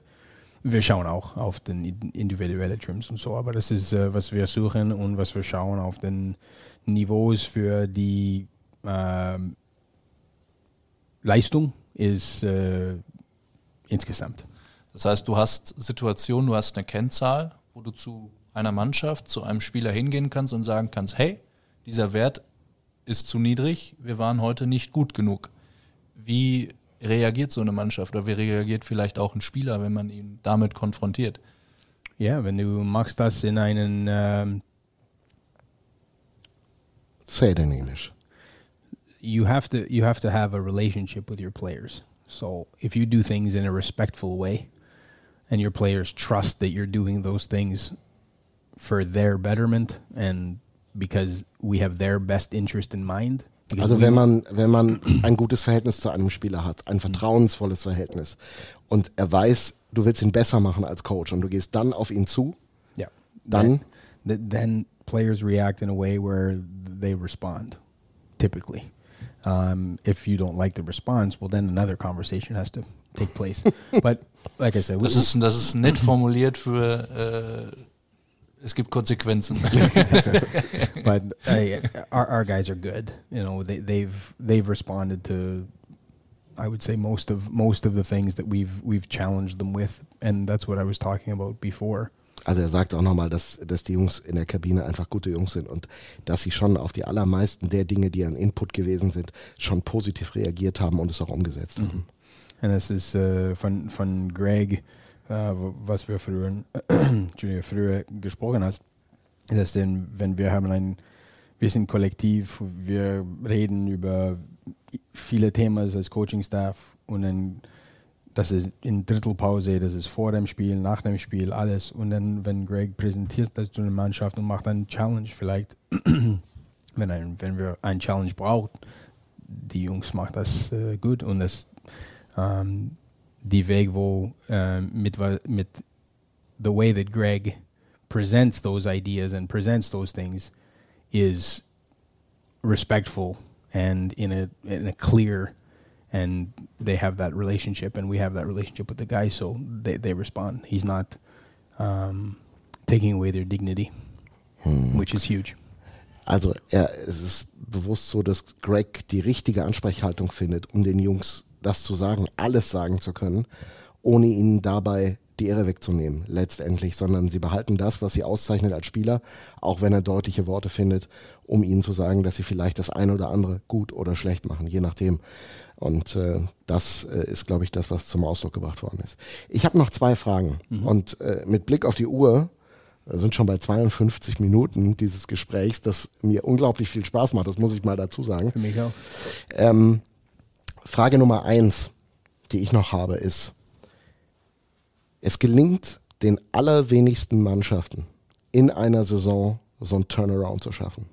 wir schauen auch auf den individuellen Trims und so, aber das ist, äh, was wir suchen und was wir schauen auf den Niveaus für die ähm, Leistung ist insgesamt. Das heißt, du hast Situationen, du hast eine Kennzahl, wo du zu einer Mannschaft, zu einem Spieler hingehen kannst und sagen kannst, hey, dieser Wert ist zu niedrig, wir waren heute nicht gut genug. Wie reagiert so eine Mannschaft oder wie reagiert vielleicht auch ein Spieler, wenn man ihn damit konfrontiert? Ja, wenn du machst das in einen ähm Say it in English. You have to you have to have a relationship with your players. So if you do things in a respectful way, and your players trust that you're doing those things for their betterment and because we have their best interest in mind. Also wenn man, wenn man ein gutes Verhältnis zu einem Spieler hat, ein vertrauensvolles Verhältnis und er weiß, du willst ihn besser machen als Coach und du gehst dann auf ihn zu, ja. dann then, then players react in a way where they respond. typically. Um, if you don't like the response, well, then another conversation has to take place. but like I said, Das ist, das ist nett formuliert für äh, es gibt Konsequenzen. but I, our, our guys are good. You know, they, they've they've responded to, I would say most of most of the things that we've we've challenged them with, and that's what I was talking about before. Also er sagt auch nochmal, dass, dass die Jungs in der Kabine einfach gute Jungs sind und dass sie schon auf die allermeisten der Dinge, die an Input gewesen sind, schon positiv reagiert haben und es auch umgesetzt haben. And this is uh, von, von Greg, uh, was wir früher, früher gesprochen hast, dass denn, wenn wir haben ein, wir sind kollektiv, wir reden über viele Themen als Coaching-Staff und dann das ist in Drittelpause, das ist vor dem Spiel, nach dem Spiel, alles. Und dann, wenn Greg präsentiert das zu einer Mannschaft und macht einen Challenge vielleicht, wenn, ein, wenn wir einen Challenge braucht, die Jungs macht das äh, gut und das ähm, die Weg, wo ähm, mit, mit the way that Greg presents those ideas and presents those things is respectful and in a in a clear and they have that relationship and we have that relationship with the guys so they, they respond. He's not um, taking away their dignity which is huge. Also er, es ist bewusst so, dass Greg die richtige Ansprechhaltung findet, um den Jungs das zu sagen, alles sagen zu können, ohne ihnen dabei die Ehre wegzunehmen, letztendlich, sondern sie behalten das, was sie auszeichnet als Spieler, auch wenn er deutliche Worte findet, um ihnen zu sagen, dass sie vielleicht das eine oder andere gut oder schlecht machen, je nachdem. Und äh, das äh, ist, glaube ich, das, was zum Ausdruck gebracht worden ist. Ich habe noch zwei Fragen. Und äh, mit Blick auf die Uhr wir sind schon bei 52 Minuten dieses Gesprächs, das mir unglaublich viel Spaß macht, das muss ich mal dazu sagen. für mich auch Ähm, Frage Nummer eins, die ich noch habe, ist, es gelingt den allerwenigsten Mannschaften in einer Saison so einen Turnaround zu schaffen.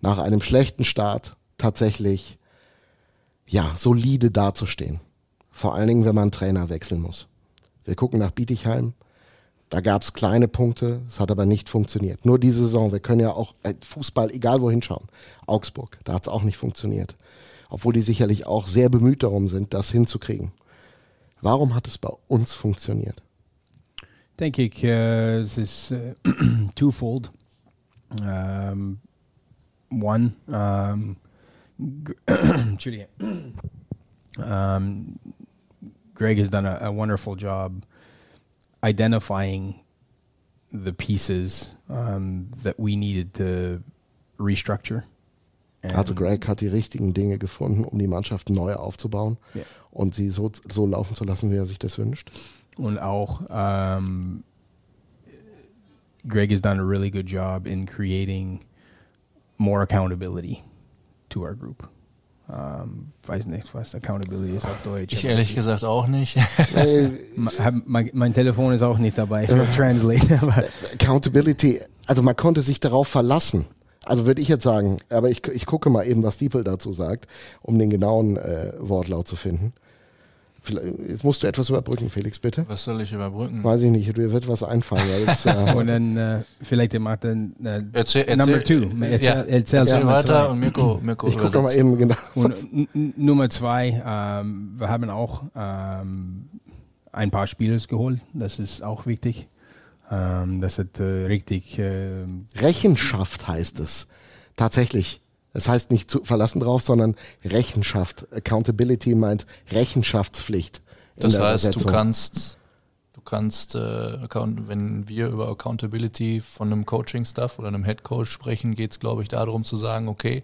Nach einem schlechten Start tatsächlich, ja, solide dazustehen. Vor allen Dingen, wenn man Trainer wechseln muss. Wir gucken nach Bietigheim. Da gab es kleine Punkte, es hat aber nicht funktioniert. Nur diese Saison, wir können ja auch äh, Fußball, egal wohin schauen. Augsburg, da hat es auch nicht funktioniert. Obwohl die sicherlich auch sehr bemüht darum sind, das hinzukriegen. Warum hat es bei uns funktioniert? denke ich, äh, es ist äh, twofold. Um, one, um, Entschuldige. um, Greg has done a, a wonderful job identifying the pieces um, that we needed to restructure. Also And- Greg hat die richtigen Dinge gefunden, um die Mannschaft neu aufzubauen Ja. und sie so, so laufen zu lassen, wie er sich das wünscht. und auch um, Greg has done a really good job in creating more accountability to our group. Um, weiß nicht, was accountability ist auf Deutsch. Ich ehrlich gesagt auch nicht. Äh, mein, mein Telefon ist auch nicht dabei für Translate. Aber Accountability, also man konnte sich darauf verlassen. Also würde ich jetzt sagen, aber ich, ich gucke mal eben, was Diepel dazu sagt, um den genauen äh, Wortlaut zu finden. Vielleicht, jetzt musst du etwas überbrücken, Felix, bitte. Was soll ich überbrücken? Weiß ich nicht, dir wird was einfallen. Ja, jetzt, äh, und dann äh, vielleicht macht dann äh, Erzähl, erzähl, Number two. Erzähl, ja, erzähl, erzähl Nummer weiter zwei. und Mirko, Mirko ich gucke mal eben genau. Und Nummer zwei, ähm, wir haben auch ähm, ein paar Spielers geholt. Das ist auch wichtig. Ähm, das hat äh, richtig ähm, Rechenschaft heißt es. Tatsächlich. Das heißt nicht zu verlassen drauf, sondern Rechenschaft. Accountability meint Rechenschaftspflicht. Das heißt, du kannst, du kannst, äh, account, wenn wir über Accountability von einem Coaching-Staff oder einem Head Coach sprechen, geht es, glaube ich, darum zu sagen, okay,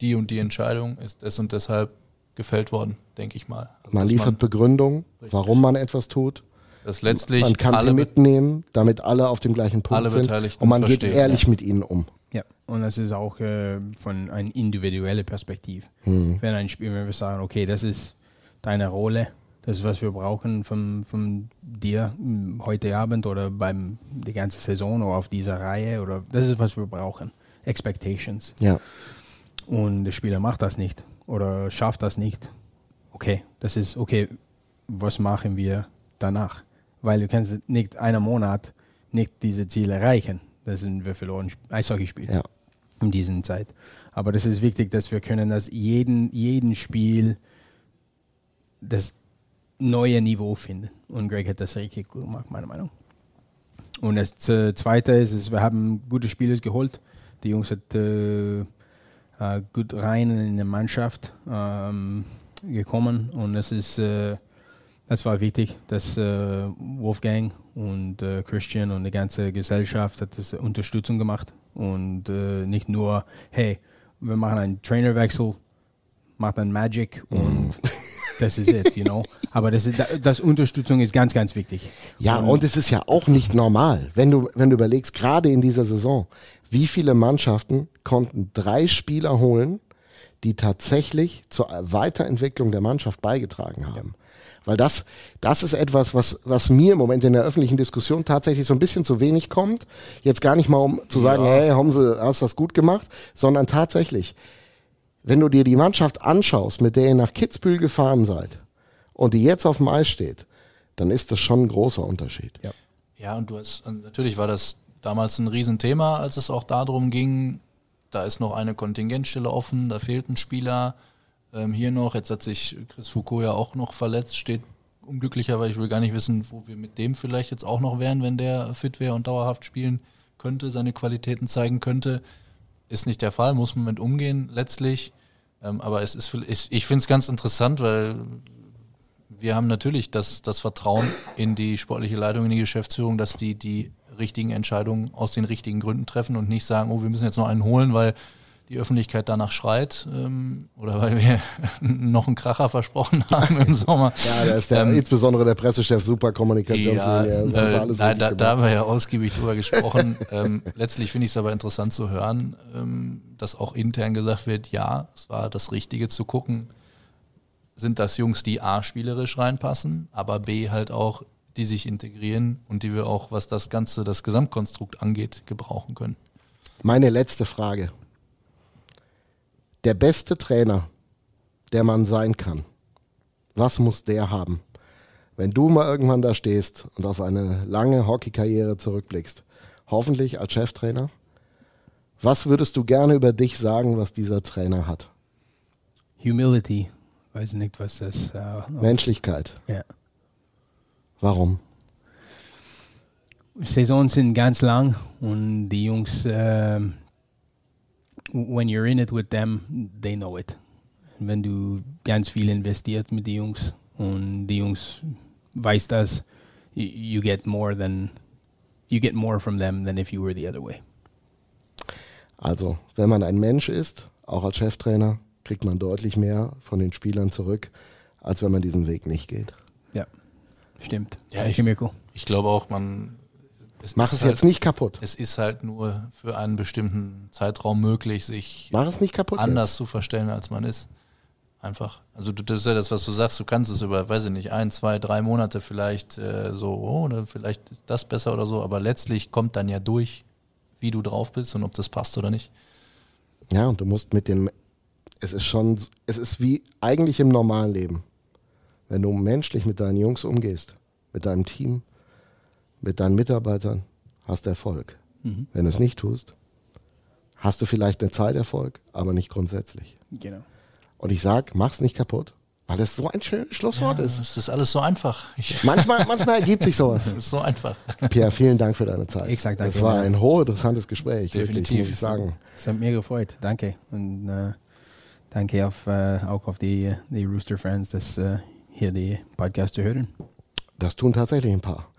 die und die Entscheidung ist des und deshalb gefällt worden, denke ich mal. Also, Man liefert Begründung, Richtig. warum man etwas tut. Dass letztlich Man kann alle sie mitnehmen, damit alle auf dem gleichen Punkt alle sind. Beteiligten Und man geht ehrlich ja. mit ihnen um. Ja, und das ist auch äh, von einer individuellen Perspektive. Hm. Wenn ein Spiel, wenn wir sagen, okay, das ist deine Rolle, das ist was wir brauchen von, von dir mh, heute Abend oder beim die ganze Saison oder auf dieser Reihe oder das ist was wir brauchen. Expectations. Ja. Und der Spieler macht das nicht oder schafft das nicht. Okay, das ist okay. Was machen wir danach? Weil du kannst nicht einen Monat nicht diese Ziele erreichen. Das sind wir verloren Eishockeyspiel. Ja. in dieser Zeit. Aber das ist wichtig, dass wir können das jeden, jeden Spiel das neue Niveau finden. Und Greg hat das richtig gut gemacht, meiner Meinung. Und das äh, Zweite ist, ist, wir haben gute Spieler geholt. Die Jungs sind äh, äh, gut rein in die Mannschaft ähm, gekommen und das ist äh, das war wichtig, dass äh, Wolfgang und äh, Christian und die ganze Gesellschaft hat das Unterstützung gemacht und nicht nur hey wir machen einen Trainerwechsel, macht dann Magic und das ist it, you know. Aber das, ist, das Unterstützung ist ganz, ganz wichtig. Ja, und, und es ist ja auch nicht normal, wenn du, wenn du überlegst, gerade in dieser Saison, wie viele Mannschaften konnten drei Spieler holen, die tatsächlich zur Weiterentwicklung der Mannschaft beigetragen haben. Weil das, das ist etwas, was, was mir im Moment in der öffentlichen Diskussion tatsächlich so ein bisschen zu wenig kommt. Jetzt gar nicht mal, um zu sagen, ja. hey, Homse, hast das gut gemacht, sondern tatsächlich, wenn du dir die Mannschaft anschaust, mit der ihr nach Kitzbühel gefahren seid und die jetzt auf dem Eis steht, dann ist das schon ein großer Unterschied. Ja, ja und du hast, natürlich war das damals ein Riesenthema, als es auch darum ging, da ist noch eine Kontingentstelle offen, da fehlt ein Spieler. Ähm, hier noch, jetzt hat sich Chris Foucault ja auch noch verletzt, steht unglücklicher, weil ich will gar nicht wissen, wo wir mit dem vielleicht jetzt auch noch wären, wenn der fit wäre und dauerhaft spielen könnte, seine Qualitäten zeigen könnte. Ist nicht der Fall, muss man mit umgehen letztlich. Ähm, aber es ist, ich, ich finde es ganz interessant, weil wir haben natürlich das, das Vertrauen in die sportliche Leitung, in die Geschäftsführung, dass die die richtigen Entscheidungen aus den richtigen Gründen treffen und nicht sagen, oh, wir müssen jetzt noch einen holen, weil die Öffentlichkeit danach schreit ähm, oder weil wir noch einen Kracher versprochen haben im Sommer. Ja, da ist der, ähm, insbesondere der Pressechef super Kommunikationslinie. Ja, äh, da, da, da, haben wir ja ausgiebig drüber gesprochen. ähm, letztlich finde ich es aber interessant zu hören, ähm, dass auch intern gesagt wird, ja, es war das Richtige zu gucken, sind das Jungs, die A spielerisch reinpassen, aber B halt auch, die sich integrieren und die wir auch, was das Ganze, das Gesamtkonstrukt angeht, gebrauchen können. Meine letzte Frage der beste Trainer, der man sein kann, was muss der haben? Wenn du mal irgendwann da stehst und auf eine lange Hockeykarriere zurückblickst, hoffentlich als Cheftrainer, was würdest du gerne über dich sagen, was dieser Trainer hat? Humility. Weiß nicht, was das. Uh, Menschlichkeit. Ja. Warum? Saisons sind ganz lang und die Jungs äh, when you're in it with them, they know it. Wenn du ganz viel investiert mit den Jungs und die Jungs weiß das, you get more than you get more from them than if you were the other way. Also, wenn man ein Mensch ist, auch als Cheftrainer, kriegt man deutlich mehr von den Spielern zurück, als wenn man diesen Weg nicht geht. Ja, stimmt. Ja, ich, ich glaube auch, man es Mach es halt, jetzt nicht kaputt. Es ist halt nur für einen bestimmten Zeitraum möglich, sich anders jetzt. zu verstellen, als man ist. Einfach. Also du, das ist ja das, was du sagst, du kannst es über, weiß ich nicht, ein, zwei, drei Monate vielleicht äh, so, oh, oder vielleicht ist das besser oder so, aber letztlich kommt dann ja durch, wie du drauf bist und ob das passt oder nicht. Ja, und du musst mit dem, es ist schon, es ist wie eigentlich im normalen Leben. Wenn du menschlich mit deinen Jungs umgehst, mit deinem Team, mit deinen Mitarbeitern, hast du Erfolg. Mhm. Wenn du es nicht tust, hast du vielleicht eine Zeit Erfolg, aber nicht grundsätzlich. Genau. Und ich sage, mach's nicht kaputt, weil es so ein schönes Schlusswort ja, ist. Es ist alles so einfach. manchmal, manchmal ergibt sich sowas. Es ist so einfach. Pierre, vielen Dank für deine Zeit. Ich sag danke. Es war ein hochinteressantes Gespräch, Definitiv. wirklich, muss ich sagen. Es hat mir gefreut. Danke. Und äh, danke auf, äh, auch auf die, die Rooster-Fans, dass äh, hier die Podcast zu hören. Das tun tatsächlich ein paar.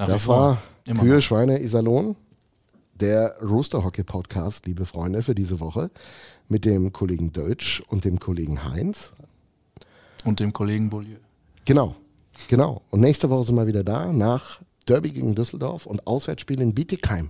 Nach das war Immer Kühe, noch. Schweine, Iserlohn, der Rooster Hockey Podcast, liebe Freunde, für diese Woche mit dem Kollegen Deutsch und dem Kollegen Heinz. Und dem Kollegen Beaulieu. Genau, genau. Und nächste Woche sind wir wieder da nach Derby gegen Düsseldorf und Auswärtsspiel in Bietigheim.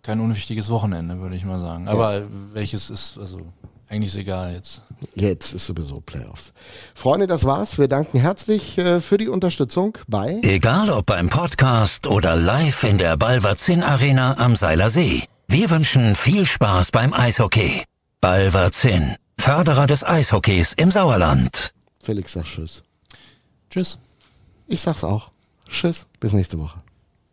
Kein unwichtiges Wochenende, würde ich mal sagen. Aber ja. welches ist, also eigentlich ist egal jetzt. Jetzt ist sowieso Playoffs. Freunde, das war's. Wir danken herzlich äh, für die Unterstützung bei. Egal ob beim Podcast oder live in der Balverzin Arena am Seiler See. Wir wünschen viel Spaß beim Eishockey. Balverzin, Förderer des Eishockeys im Sauerland. Felix sagt Tschüss. Tschüss. Ich sag's auch. Tschüss. Bis nächste Woche.